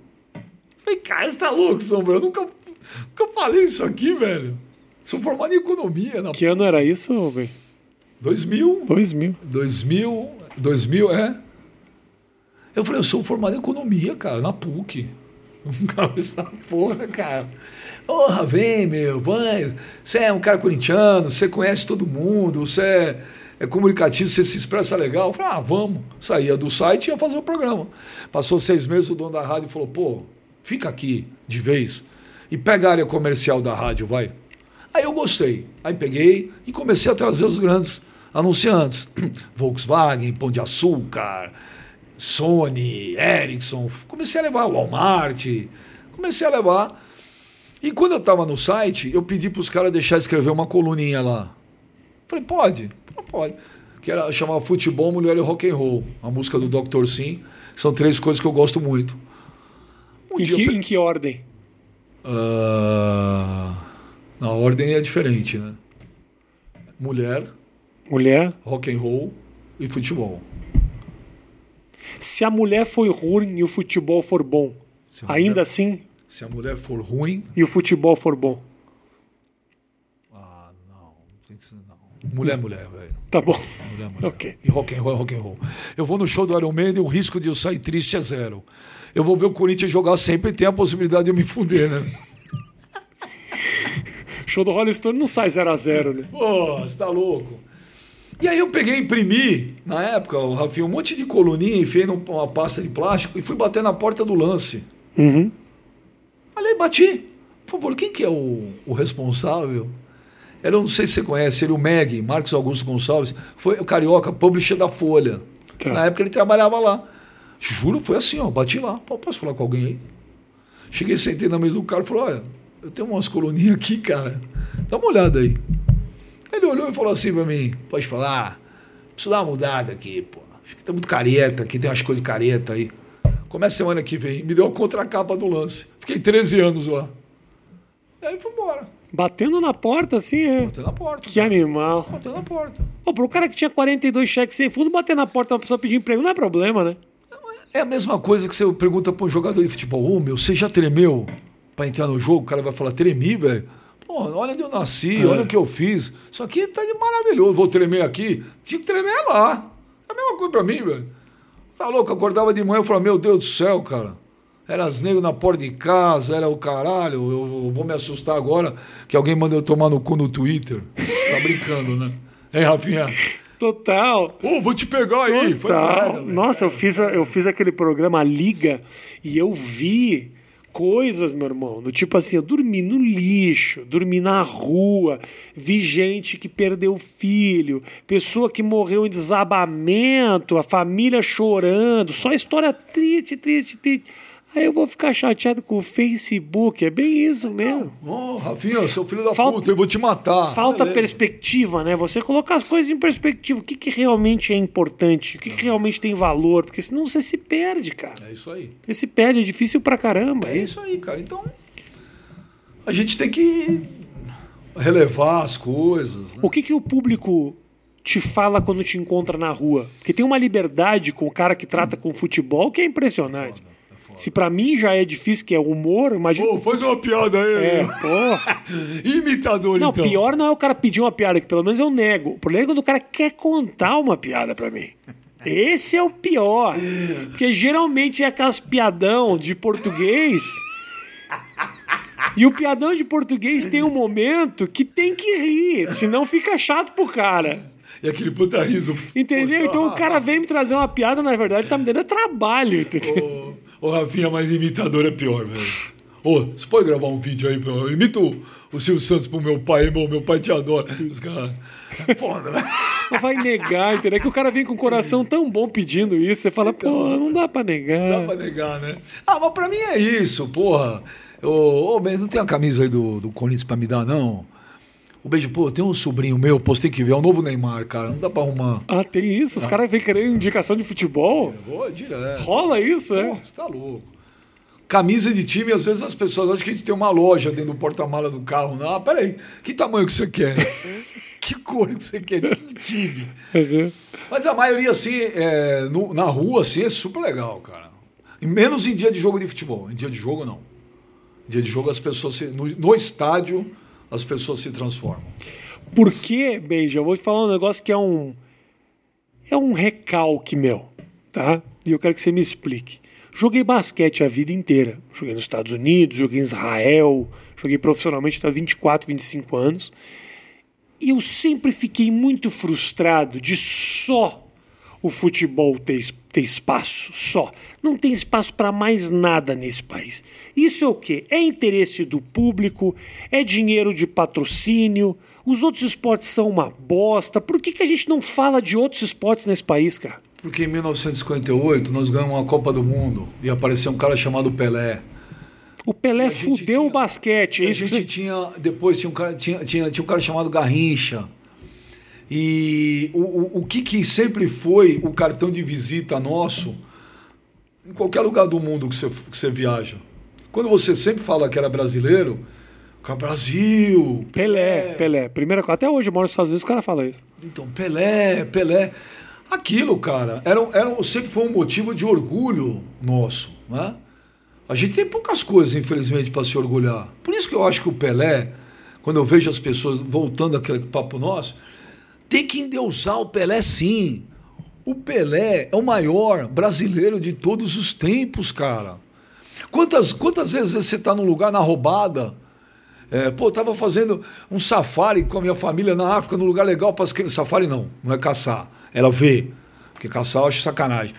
Falei, cara, você tá louco, Sombra? Eu nunca, nunca falei isso aqui, velho. Sou formado em economia. Na... Que ano era isso, bem? 2000. 2000. 2000. 2000, é. Eu falei, eu sou formado em economia, cara, na PUC. Um cara essa porra, cara. Porra, vem, meu, vai. Você é um cara corintiano, você conhece todo mundo, você é, é comunicativo, você se expressa legal. Eu falei, ah, vamos. Saía do site e ia fazer o programa. Passou seis meses, o dono da rádio falou, pô, fica aqui de vez e pega a área comercial da rádio, vai. Aí eu gostei. Aí peguei e comecei a trazer os grandes anunciantes. Volkswagen, Pão de Açúcar, Sony, Ericsson. Comecei a levar Walmart, comecei a levar. E quando eu estava no site, eu pedi para os caras deixar escrever uma coluninha lá. Falei, pode? Pode. Que era chamava Futebol, Mulher e Rock and Roll, a música do Dr. Sim. São três coisas que eu gosto muito. Um em, que, eu... em que ordem? Uh... Na ordem é diferente, né? Mulher, mulher, rock and roll e futebol. Se a mulher for ruim e o futebol for bom, ainda mulher, assim? Se a mulher for ruim e o futebol for bom. Ah, não, tem que ser não. Mulher, mulher, velho. Tá bom. Mulher, mulher. Ok. E rock and roll rock and roll. Eu vou no show do Iron Man e o risco de eu sair triste é zero. Eu vou ver o Corinthians jogar sempre e tem a possibilidade de eu me fuder, né? show do Rolling Stone não sai 0 a 0 né? Pô, você tá louco. E aí eu peguei e imprimi, na época, o Rafinha, um monte de coluninha, enfiei numa pasta de plástico e fui bater na porta do lance. Uhum. Ali bati. Por favor, quem que é o, o responsável? Era, eu não sei se você conhece, ele, o Meg, Marcos Augusto Gonçalves, foi o carioca, publisher da Folha. Tá. Na época ele trabalhava lá. Juro, foi assim, ó, bati lá. Pô, posso falar com alguém aí? Cheguei, sentei na mesa do cara e falei, olha, eu tenho umas coluninhas aqui, cara. Dá uma olhada aí. Ele olhou e falou assim pra mim: Pode falar? Preciso dar uma mudada aqui, pô. Acho que tá muito careta, aqui tem umas coisas careta aí. Começa semana que vem. Me deu a contracapa do lance. Fiquei 13 anos lá. Aí fui embora. Batendo na porta, assim, é. Batendo na porta. Que animal. Batendo na porta. Pô, pro cara que tinha 42 cheques sem fundo, bater na porta uma pessoa pedir emprego não é problema, né? É a mesma coisa que você pergunta pra um jogador de futebol: Ô, oh, meu, você já tremeu pra entrar no jogo? O cara vai falar: Tremi, velho. Pô, olha onde eu nasci, é. olha o que eu fiz. Isso aqui tá de maravilhoso. Vou tremer aqui. Tinha que tremer lá. É a mesma coisa pra mim, velho. Tá louco? Eu acordava de manhã e falava, meu Deus do céu, cara. Era as negros na porta de casa, era o caralho. Eu vou me assustar agora que alguém manda eu tomar no cu no Twitter. Tá brincando, né? Hein, Rafinha? Total. Ô, oh, vou te pegar aí. Total. Nossa, eu fiz, eu fiz aquele programa Liga e eu vi coisas, meu irmão. Do tipo assim, eu dormi no lixo, dormi na rua, vi gente que perdeu filho, pessoa que morreu em desabamento, a família chorando, só história triste, triste, triste. Aí eu vou ficar chateado com o Facebook, é bem isso mesmo. Ô, oh, Rafinha, seu filho da falta, puta, eu vou te matar. Falta Beleza. perspectiva, né? Você colocar as coisas em perspectiva. O que, que realmente é importante? O que, que realmente tem valor? Porque senão você se perde, cara. É isso aí. Você se perde, é difícil pra caramba. É isso aí, cara. Então, a gente tem que relevar as coisas. Né? O que, que o público te fala quando te encontra na rua? Porque tem uma liberdade com o cara que trata com futebol que é impressionante. Foda. Se para mim já é difícil, que é humor, imagina. Pô, faz uma piada aí. É, porra. Imitador, não, então. Não, pior não é o cara pedir uma piada, que pelo menos eu nego. O problema é quando o cara quer contar uma piada para mim. Esse é o pior. Porque geralmente é aquelas piadão de português. E o piadão de português tem um momento que tem que rir, senão fica chato pro cara. E aquele puta riso. Entendeu? Então o cara vem me trazer uma piada, na verdade, tá me dando trabalho, entendeu? Ô, Rafinha, mas imitador é pior, velho. Ô, você pode gravar um vídeo aí? Pra... Eu imito o, Silvio Santos pro meu pai, meu, meu pai te adora. Os caras. É foda. Não vai negar, entendeu? É que o cara vem com o coração tão bom pedindo isso, você fala, Então, pô, não dá pra negar. Dá pra negar, né? Ah, mas pra mim é isso, porra. Ô, ô, Ben, não tem a camisa aí do, do Corinthians pra me dar, não? O beijo, pô, tem um sobrinho meu, tem que ver, é o novo Neymar, cara. Não dá pra arrumar. Ah, tem isso? Os caras vêm querendo indicação de futebol? Ô, direto. Rola isso, Pô, é? você tá louco. Camisa de time, às vezes as pessoas acham que a gente tem uma loja dentro do porta-mala do carro. Não, ah, peraí, que tamanho que você quer? que cor que você quer? De que time? É? Mas a maioria, assim, é, no- na rua, assim, é super legal, cara. E menos em dia de jogo de futebol. Em dia de jogo, não. Em dia de jogo, as pessoas se, no, no estádio, as pessoas se transformam. Porque, Benja, eu vou te falar um negócio que é um. É um recalque meu, tá? E eu quero que você me explique. Joguei basquete a vida inteira. Joguei nos Estados Unidos, joguei em Israel, joguei profissionalmente até 24, 25 anos. E eu sempre fiquei muito frustrado de só o futebol ter, ter espaço, só. Não tem espaço para mais nada nesse país. Isso é o quê? É interesse do público, é dinheiro de patrocínio, os outros esportes são uma bosta. Por que, que a gente não fala de outros esportes nesse país, cara? Porque em 1958 nós ganhamos uma Copa do Mundo e apareceu um cara chamado Pelé. O Pelé fudeu tinha- o basquete. É a gente você... tinha. Depois tinha um cara, tinha, tinha, tinha um cara chamado Garrincha. E o, o, o que, que sempre foi o cartão de visita nosso, em qualquer lugar do mundo que você, que você viaja. Quando você sempre fala que era brasileiro, Brasil, Pelé, Pelé. Primeira coisa. Até hoje eu moro nos Estados Unidos, o cara fala isso. Então, Pelé, Pelé. Aquilo, cara, era, era, sempre foi um motivo de orgulho nosso, né? A gente tem poucas coisas, infelizmente, para se orgulhar. Por isso que eu acho que o Pelé, quando eu vejo as pessoas voltando àquele papo nosso, tem que endeusar o Pelé sim. O Pelé é o maior brasileiro de todos os tempos, cara. Quantas, quantas vezes você está num lugar na roubada? É, pô, tava fazendo um safari com a minha família na África, num lugar legal para as crianças. Safari não, não é caçar, era ver. Porque caçar eu acho sacanagem.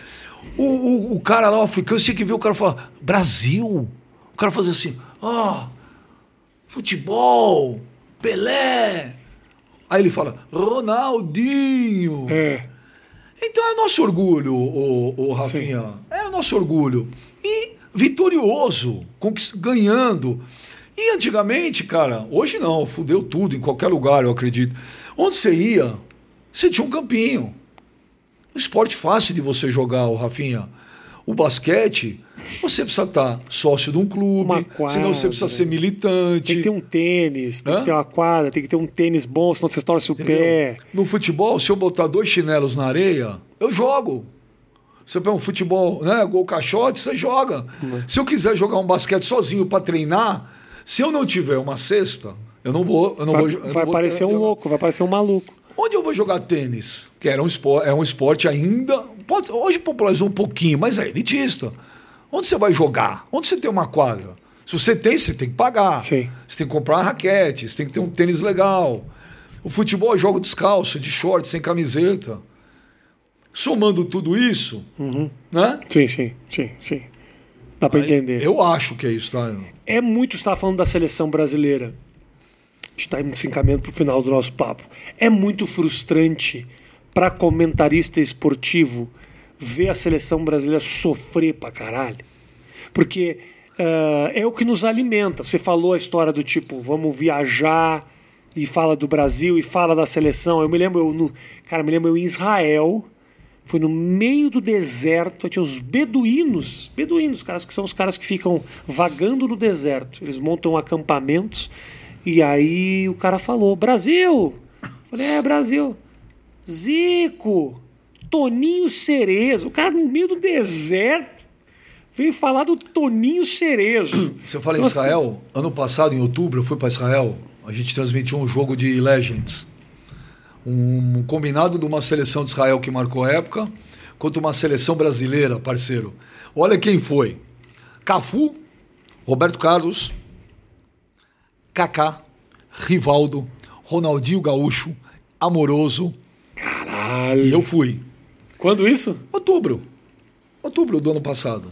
O, o, o cara lá, o africano, tinha que ver o cara falar: Brasil? O cara fazia assim: ó, futebol, Pelé. Aí ele fala: Ronaldinho. É. Então é nosso orgulho, o, o Rafinha. É o nosso orgulho. E vitorioso, ganhando. E antigamente, cara, hoje não, fudeu tudo, em qualquer lugar, eu acredito. Onde você ia, você tinha um campinho. Um esporte fácil de você jogar, o Rafinha. O basquete, você precisa estar sócio de um clube, quadra. senão você precisa ser militante. Tem que ter um tênis, tem Hã? que ter uma quadra, tem que ter um tênis bom, senão você torce o Entendeu? pé. No futebol, se eu botar dois chinelos na areia, eu jogo. Você pega um futebol, né, gol caixote, você joga. Se eu quiser jogar um basquete sozinho para treinar, se eu não tiver uma cesta, eu não vou, eu não Vai, vou, eu vai vou parecer um jogar. louco, vai parecer um maluco. Onde eu vou jogar tênis? Que era um esporte, é um esporte ainda, pode- hoje popularizou um pouquinho, mas é elitista. Onde você vai jogar? Onde você tem uma quadra? Se você tem, você tem que pagar. Sim. Você tem que comprar uma raquete, você tem que ter um tênis legal. O futebol é jogo descalço, de short, sem camiseta. Somando tudo isso, né? Sim, sim, sim, sim. Dá pra entender. Eu acho que é isso, tá? É muito, você estava falando da seleção brasileira. Está se encaminhando para o final do nosso papo. É muito frustrante para comentarista esportivo ver a seleção brasileira sofrer pra caralho. Porque ah, é o que nos alimenta. Você falou a história do tipo, vamos viajar e fala do Brasil e fala da seleção. Eu me lembro, eu no, cara, me lembro eu em Israel, foi no meio do deserto, tinha os beduínos, beduínos, caras que são os caras que ficam vagando no deserto. Eles montam acampamentos e aí o cara falou: Brasil! Eu falei: É, Brasil. Zico, Toninho Cerezo, o cara no meio do deserto veio falar do Toninho Cerezo. Você fala em Nossa. Israel, ano passado, em outubro, eu fui para Israel. A gente transmitiu um jogo de Legends. Um combinado de uma seleção de Israel que marcou a época, contra uma seleção brasileira, parceiro. Olha quem foi: Cafu, Roberto Carlos, Kaká, Rivaldo, Ronaldinho Gaúcho, Amoroso. E Caralho. eu fui. Quando isso? Outubro. Outubro do ano passado.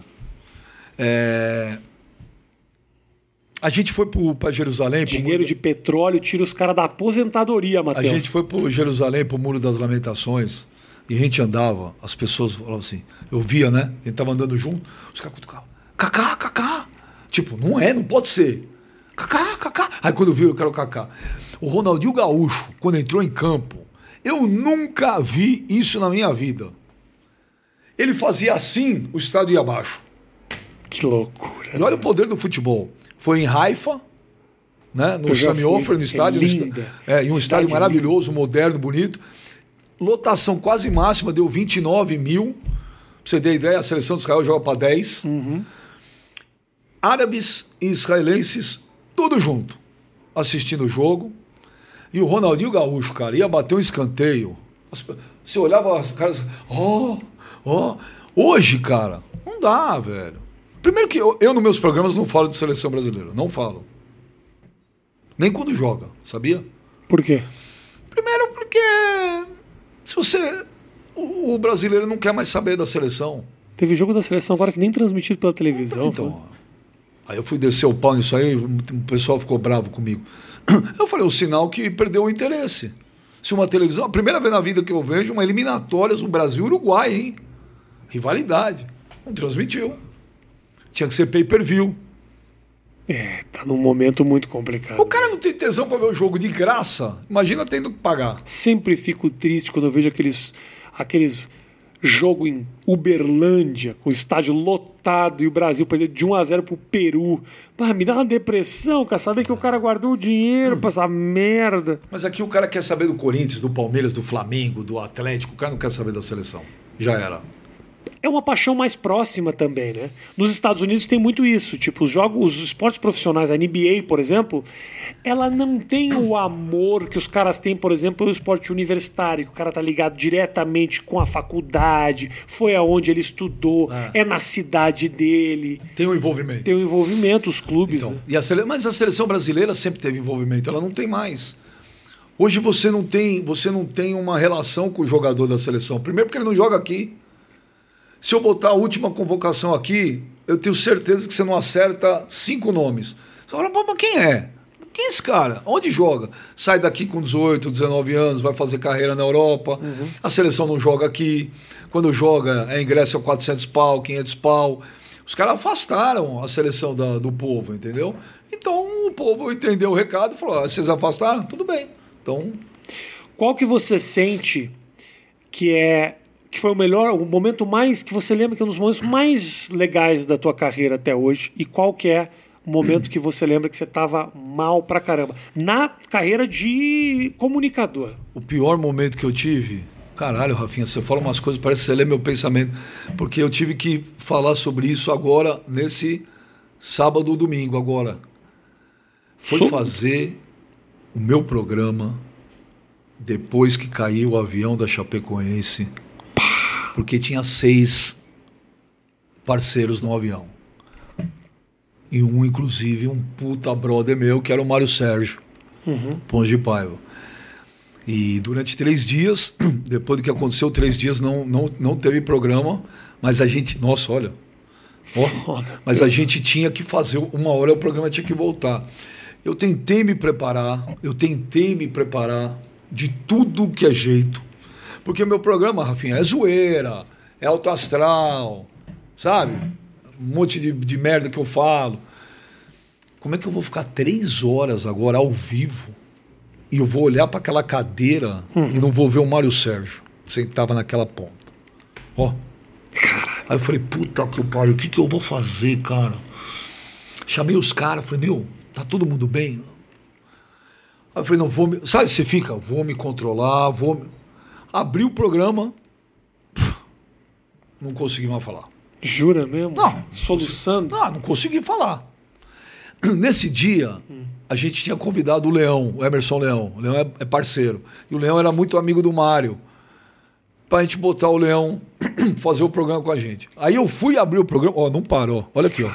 É, A gente foi para Jerusalém. pro Dinheiro Muro de petróleo tira os caras da aposentadoria, da- A Matheus. gente foi para Jerusalém, para o Muro das Lamentações. E a gente andava, as pessoas falavam assim. Eu via, né? A gente tava andando junto, os caras cutucavam. Cacá, Cacá. Tipo, não é, não pode ser. Cacá, Cacá. Aí quando eu vi, eu quero Cacá. O Ronaldinho Gaúcho, quando entrou em campo, eu nunca vi isso na minha vida. Ele fazia assim, o estádio ia abaixo. Que loucura. E olha o poder do futebol. Foi em Haifa, né, no Eu já Sami fui. Ofer, no É estádio. linda. é, e um Cidade estádio maravilhoso, moderno, bonito. Lotação quase máxima, deu 29 mil. Pra você ter ideia, a seleção de Israel joga para 10. Uhum. Árabes e israelenses, tudo junto, assistindo o jogo. E o Ronaldinho Gaúcho, cara, ia bater um escanteio. As Você olhava os caras, ó, ó. Hoje, cara, não dá, velho. Primeiro que eu, eu, nos meus programas, não falo de seleção brasileira. Não falo. Nem quando joga, sabia? Por quê? Primeiro porque se você. O, o brasileiro não quer mais saber da seleção. Teve jogo da seleção agora que nem transmitido pela televisão. Então, foi. Aí eu fui descer o pau nisso aí, o pessoal ficou bravo comigo. Eu falei, o sinal que perdeu o interesse. Se uma televisão, a primeira vez na vida que eu vejo uma eliminatórias no Brasil e Uruguai, hein? Rivalidade. Não transmitiu. Tinha que ser pay-per-view. É, tá num momento muito complicado. O cara não tem tesão para ver o jogo de graça. Imagina tendo que pagar. Sempre fico triste quando eu vejo aqueles, aqueles jogo em Uberlândia, com o estádio lotado e o Brasil perdendo de 1 a 0 pro Peru. Me dá uma depressão, cara. Saber que o cara guardou o dinheiro pra essa merda. Mas aqui o cara quer saber do Corinthians, do Palmeiras, do Flamengo, do Atlético. O cara não quer saber da seleção. Já era. É uma paixão mais próxima também, né? Nos Estados Unidos tem muito isso. Tipo, os jogos, os esportes profissionais, a NBA, por exemplo, ela não tem o amor que os caras têm, por exemplo, pelo esporte universitário, que o cara tá ligado diretamente com a faculdade, foi aonde ele estudou, é, na cidade dele, Tem um envolvimento. tem o envolvimento, os clubes, Então, né? e a sele... Mas a seleção brasileira sempre teve envolvimento, ela não tem mais. Hoje você não tem, você não tem uma relação com o jogador da seleção. Primeiro porque ele não joga aqui. Se eu botar a última convocação aqui, eu tenho certeza que você não acerta cinco nomes. Você fala, "Pô, mas quem é? Quem é esse cara? Onde joga? Sai daqui com 18, 19 anos, vai fazer carreira na Europa. A seleção não joga aqui. Quando joga, é ingresso a 400 pau, 500 pau. Os caras afastaram a seleção da- do povo, entendeu? Então o povo entendeu o recado e falou: ah, vocês afastaram? Tudo bem. Então, Qual que você sente que é que foi o melhor, o momento mais que você lembra que é um dos momentos mais legais da tua carreira até hoje e qual que é o momento que você lembra que você tava mal pra caramba na carreira de comunicador? o pior momento que eu tive. Caralho, Rafinha, você fala umas coisas, parece que você lê meu pensamento. Porque eu tive que falar sobre isso agora, nesse sábado ou domingo, agora. Foi So- fazer o meu programa depois que caiu o avião da Chapecoense. Porque tinha seis parceiros no avião. E um, inclusive, um puta brother meu, que era o Mário Sérgio, Ponte de Paiva. E durante três dias, depois do que aconteceu, três dias não, não, não teve programa, mas a gente. Nossa, olha. Foda. mas a gente tinha que fazer, uma hora o programa tinha que voltar. Eu tentei me preparar, eu tentei me preparar de tudo que é jeito. Porque o meu programa, Rafinha, é zoeira, é alto astral, sabe? Um monte de, de merda que eu falo. Como é que eu vou ficar três horas agora ao vivo e eu vou olhar para aquela cadeira e não vou ver o Mário Sérgio sentava naquela ponta? Ó. Aí eu falei, puta que pariu, o que, que eu vou fazer, cara? Chamei os caras, falei, meu, tá todo mundo bem? Aí eu falei, não, vou me. Sabe, você fica, vou me controlar, vou. me-" Abri o programa, não consegui mais falar. Jura mesmo? Não. Soluçando? Ah, não consegui falar. Nesse dia, a gente tinha convidado o Leão, o Emerson Leão. O Leão é, é parceiro. E o Leão era muito amigo do Mário. Pra gente botar o Leão fazer o programa com a gente. Aí eu fui abrir o programa. Ó, não parou. Olha aqui, ó.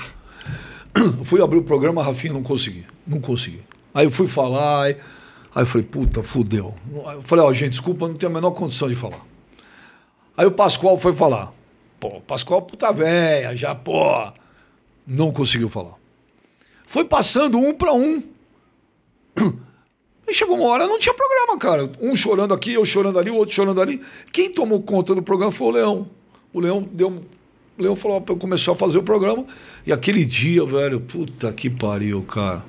Eu fui abrir o programa, Rafinha não consegui. Não consegui. Aí eu fui falar. Aí, aí eu falei, puta, fudeu. Eu falei, ó, gente, desculpa, não tenho a menor condição de falar. Aí o Pascoal foi falar. Pô, o Pascoal, puta véia, já, pô. Não conseguiu falar. Foi passando um para um. E chegou uma hora, não tinha programa, cara. Um chorando aqui, eu chorando ali, o outro chorando ali. Quem tomou conta do programa foi o Leão. O Leão deu. O Leão falou, começou a fazer o programa. E aquele dia, velho, puta que pariu, cara.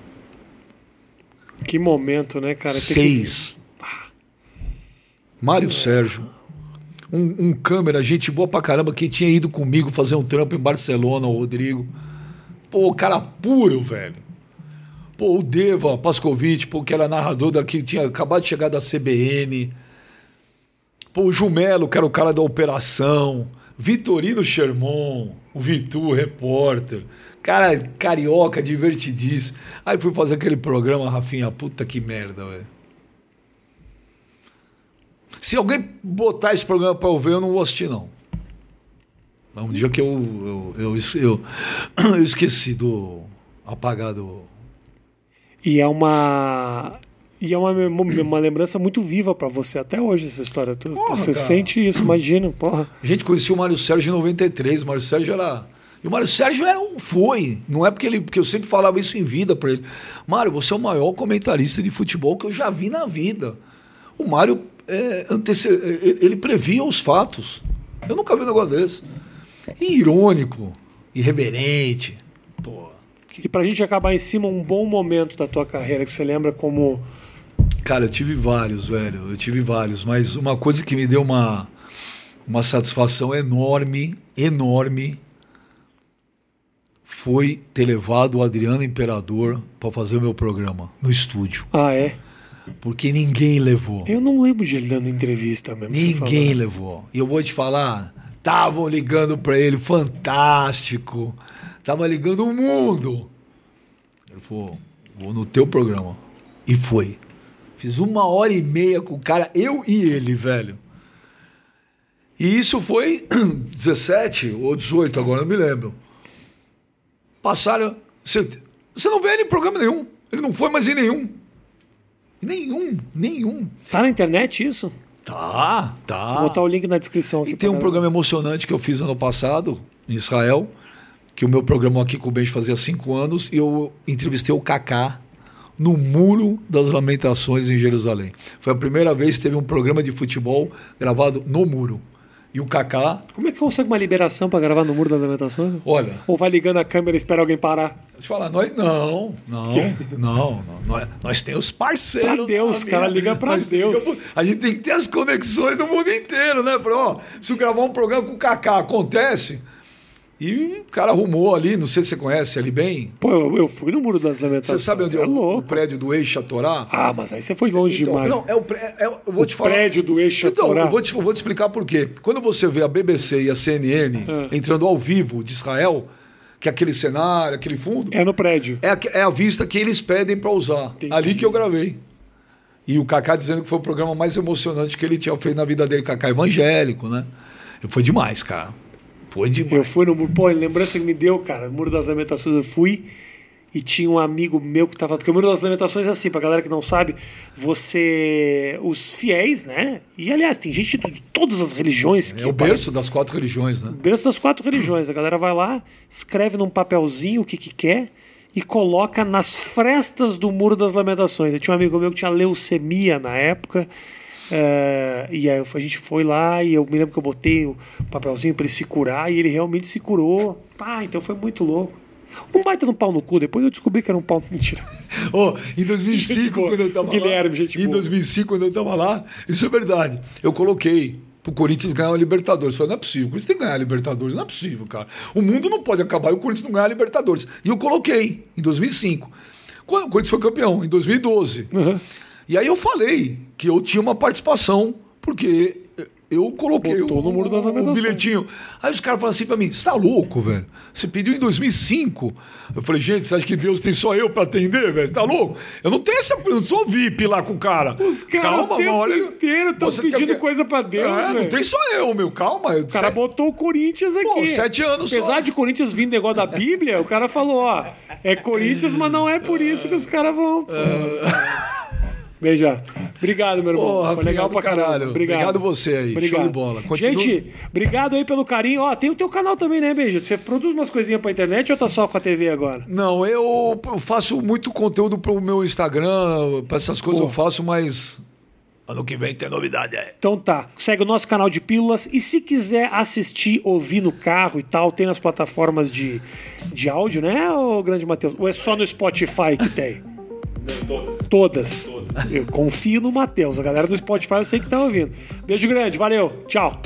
Que momento, né, cara? Seis. Que... Mário Sérgio. Um, um, câmera, gente boa pra caramba, que tinha ido comigo fazer um trampo em Barcelona, o Rodrigo. Pô, cara puro, velho. Pô, o Deva Pascovitch, pô, que era narrador daqui, tinha acabado de chegar da CBN. Pô, o Jumelo, que era o cara da operação. Vitorino Sherman, o Vitu, repórter. Cara, carioca, divertidíssimo. Aí fui fazer aquele programa, Rafinha, puta que merda, velho. Se alguém botar esse programa para eu ver, eu não vou assistir, não. Um dia que eu, eu, eu, eu, eu esqueci do apagado. E é uma e é uma, uma lembrança muito viva para você até hoje, essa história. Porra, você cara. sente isso, imagina, porra. A gente conhecia o Mário Sérgio em 93. O Mário Sérgio era. E o Mário Sérgio era um. Foi. Não é porque ele. Porque eu sempre falava isso em vida para ele. Mário, você é o maior comentarista de futebol que eu já vi na vida. O Mário é, antece... ele previa os fatos. Eu nunca vi um negócio desse. E irônico, irreverente. Pô. E pra gente acabar em cima, um bom momento da tua carreira que você lembra como Cara, eu tive vários, velho. Eu tive vários. Mas uma coisa que me deu uma, uma satisfação enorme, enorme, foi ter levado o Adriano Imperador para fazer o meu programa no estúdio. Ah, é? Porque ninguém levou. Eu não lembro de ele dando entrevista mesmo. Ninguém levou. E eu vou te falar, estavam ligando para ele, fantástico. Tava ligando o mundo. Ele falou, vou no teu programa. E foi. Fiz uma hora e meia com o cara, eu e ele, velho. E isso foi 17 ou 18, agora não me lembro. Passaram. Você, você não vê ele em programa nenhum. Ele não foi mais em nenhum. Nenhum, nenhum. Tá na internet isso? Tá, tá. Vou botar o link na descrição aqui. E tem um programa emocionante que eu fiz ano passado, em Israel, que o meu programa aqui com o Benji fazia cinco anos, e eu entrevistei o Kaká no Muro das Lamentações em Jerusalém. Foi a primeira vez que teve um programa de futebol gravado no muro. E o Kaká. Como é que consegue uma liberação para gravar no Muro das Lamentações? Olha. Ou vai ligando a câmera e espera alguém parar? Deixa eu falar, nós não, não, não, não, nós, nós temos parceiros. Pra Deus, cara liga para Deus. Liga, a gente tem que ter as conexões do mundo inteiro, né? Pra, ó, se gravar um programa com o Kaká acontece, e o cara arrumou ali, não sei se você conhece ali bem. Pô, eu, eu fui no Muro das Lamentações. Você sabe onde é, é o, o, prédio do Eixa Torá? Ah, mas aí você foi longe então, demais. Não, é o, é, é, eu vou o te falar. prédio do Eixa então, Torá. Eu vou te, vou te explicar por quê. Quando você vê a BBC e a CNN ah. entrando ao vivo de Israel, que é aquele cenário, aquele fundo. É no prédio. É a, é a vista que eles pedem para usar. Entendi. Ali que eu gravei. E o Kaká dizendo que foi o programa mais emocionante que ele tinha feito na vida dele. Kaká evangélico, né? Foi demais, cara. Foi demais. Eu fui no muro. Pô, lembrança que me deu, cara. Muro das Lamentações, eu fui e tinha um amigo meu que tava. Porque o Muro das Lamentações é assim, pra galera que não sabe, você. Os fiéis, né? E aliás, tem gente de todas as religiões. É, é o berço das quatro religiões, né? O berço das quatro religiões. A galera vai lá, escreve num papelzinho o que, que quer e coloca nas frestas do Muro das Lamentações. Eu tinha um amigo meu que tinha leucemia na época. Uh, e aí a gente foi lá e eu me lembro que eu botei o papelzinho para ele se curar e ele realmente se curou. Pá, então foi muito louco. Um baita no pau no cu, depois eu descobri que era um pau. Mentira. Oh, em 2005, gente quando eu tava Guilherme, lá. Gente em 2005, quando eu tava lá, isso é verdade. Eu coloquei pro Corinthians ganhar a Libertadores. Eu falei, não é possível, o Corinthians tem que ganhar a Libertadores, não é possível, cara. O mundo não pode acabar e o Corinthians não ganhar a Libertadores. E eu coloquei em 2005. Quando o Corinthians foi campeão, em 2012. Uhum. E aí eu falei que eu tinha uma participação, porque eu coloquei o, no muro das o bilhetinho. Aí os caras falam assim pra mim: você tá louco, velho? Você pediu em 2005. Eu falei: gente, você acha que Deus tem só eu pra atender, velho? Você tá louco? Eu não tenho essa. Eu não sou VIP lá com o cara. Os caras o tempo hora, inteiro estão pedindo coisa pra Deus. É, não tem só eu, meu. Calma. O cara botou o Corinthians aqui. Pô, sete anos Apesar só. de Corinthians vir negócio da Bíblia, o cara falou: ó, é Corinthians, mas não é por isso que os caras vão. Beijão. Obrigado, meu irmão. Porra, Foi legal pra caralho. caralho. Obrigado. Obrigado você aí. Obrigado. Show de bola. Continua- Gente, obrigado aí pelo carinho. Ó, tem o teu canal também, né, Beijo? Você produz umas coisinhas pra internet ou tá só com a TV agora? Não, eu faço muito conteúdo pro meu Instagram, pra essas coisas Pô. eu faço, mas. Ano que vem tem novidade, é. Então tá, segue o nosso canal de pílulas e se quiser assistir, ouvir no carro e tal, tem nas plataformas de, de áudio, né, ô grande Matheus? Ou é só no Spotify que tem? Todas. Todas. Eu confio no Matheus. A galera do Spotify eu sei que tá ouvindo. Beijo grande, valeu, tchau.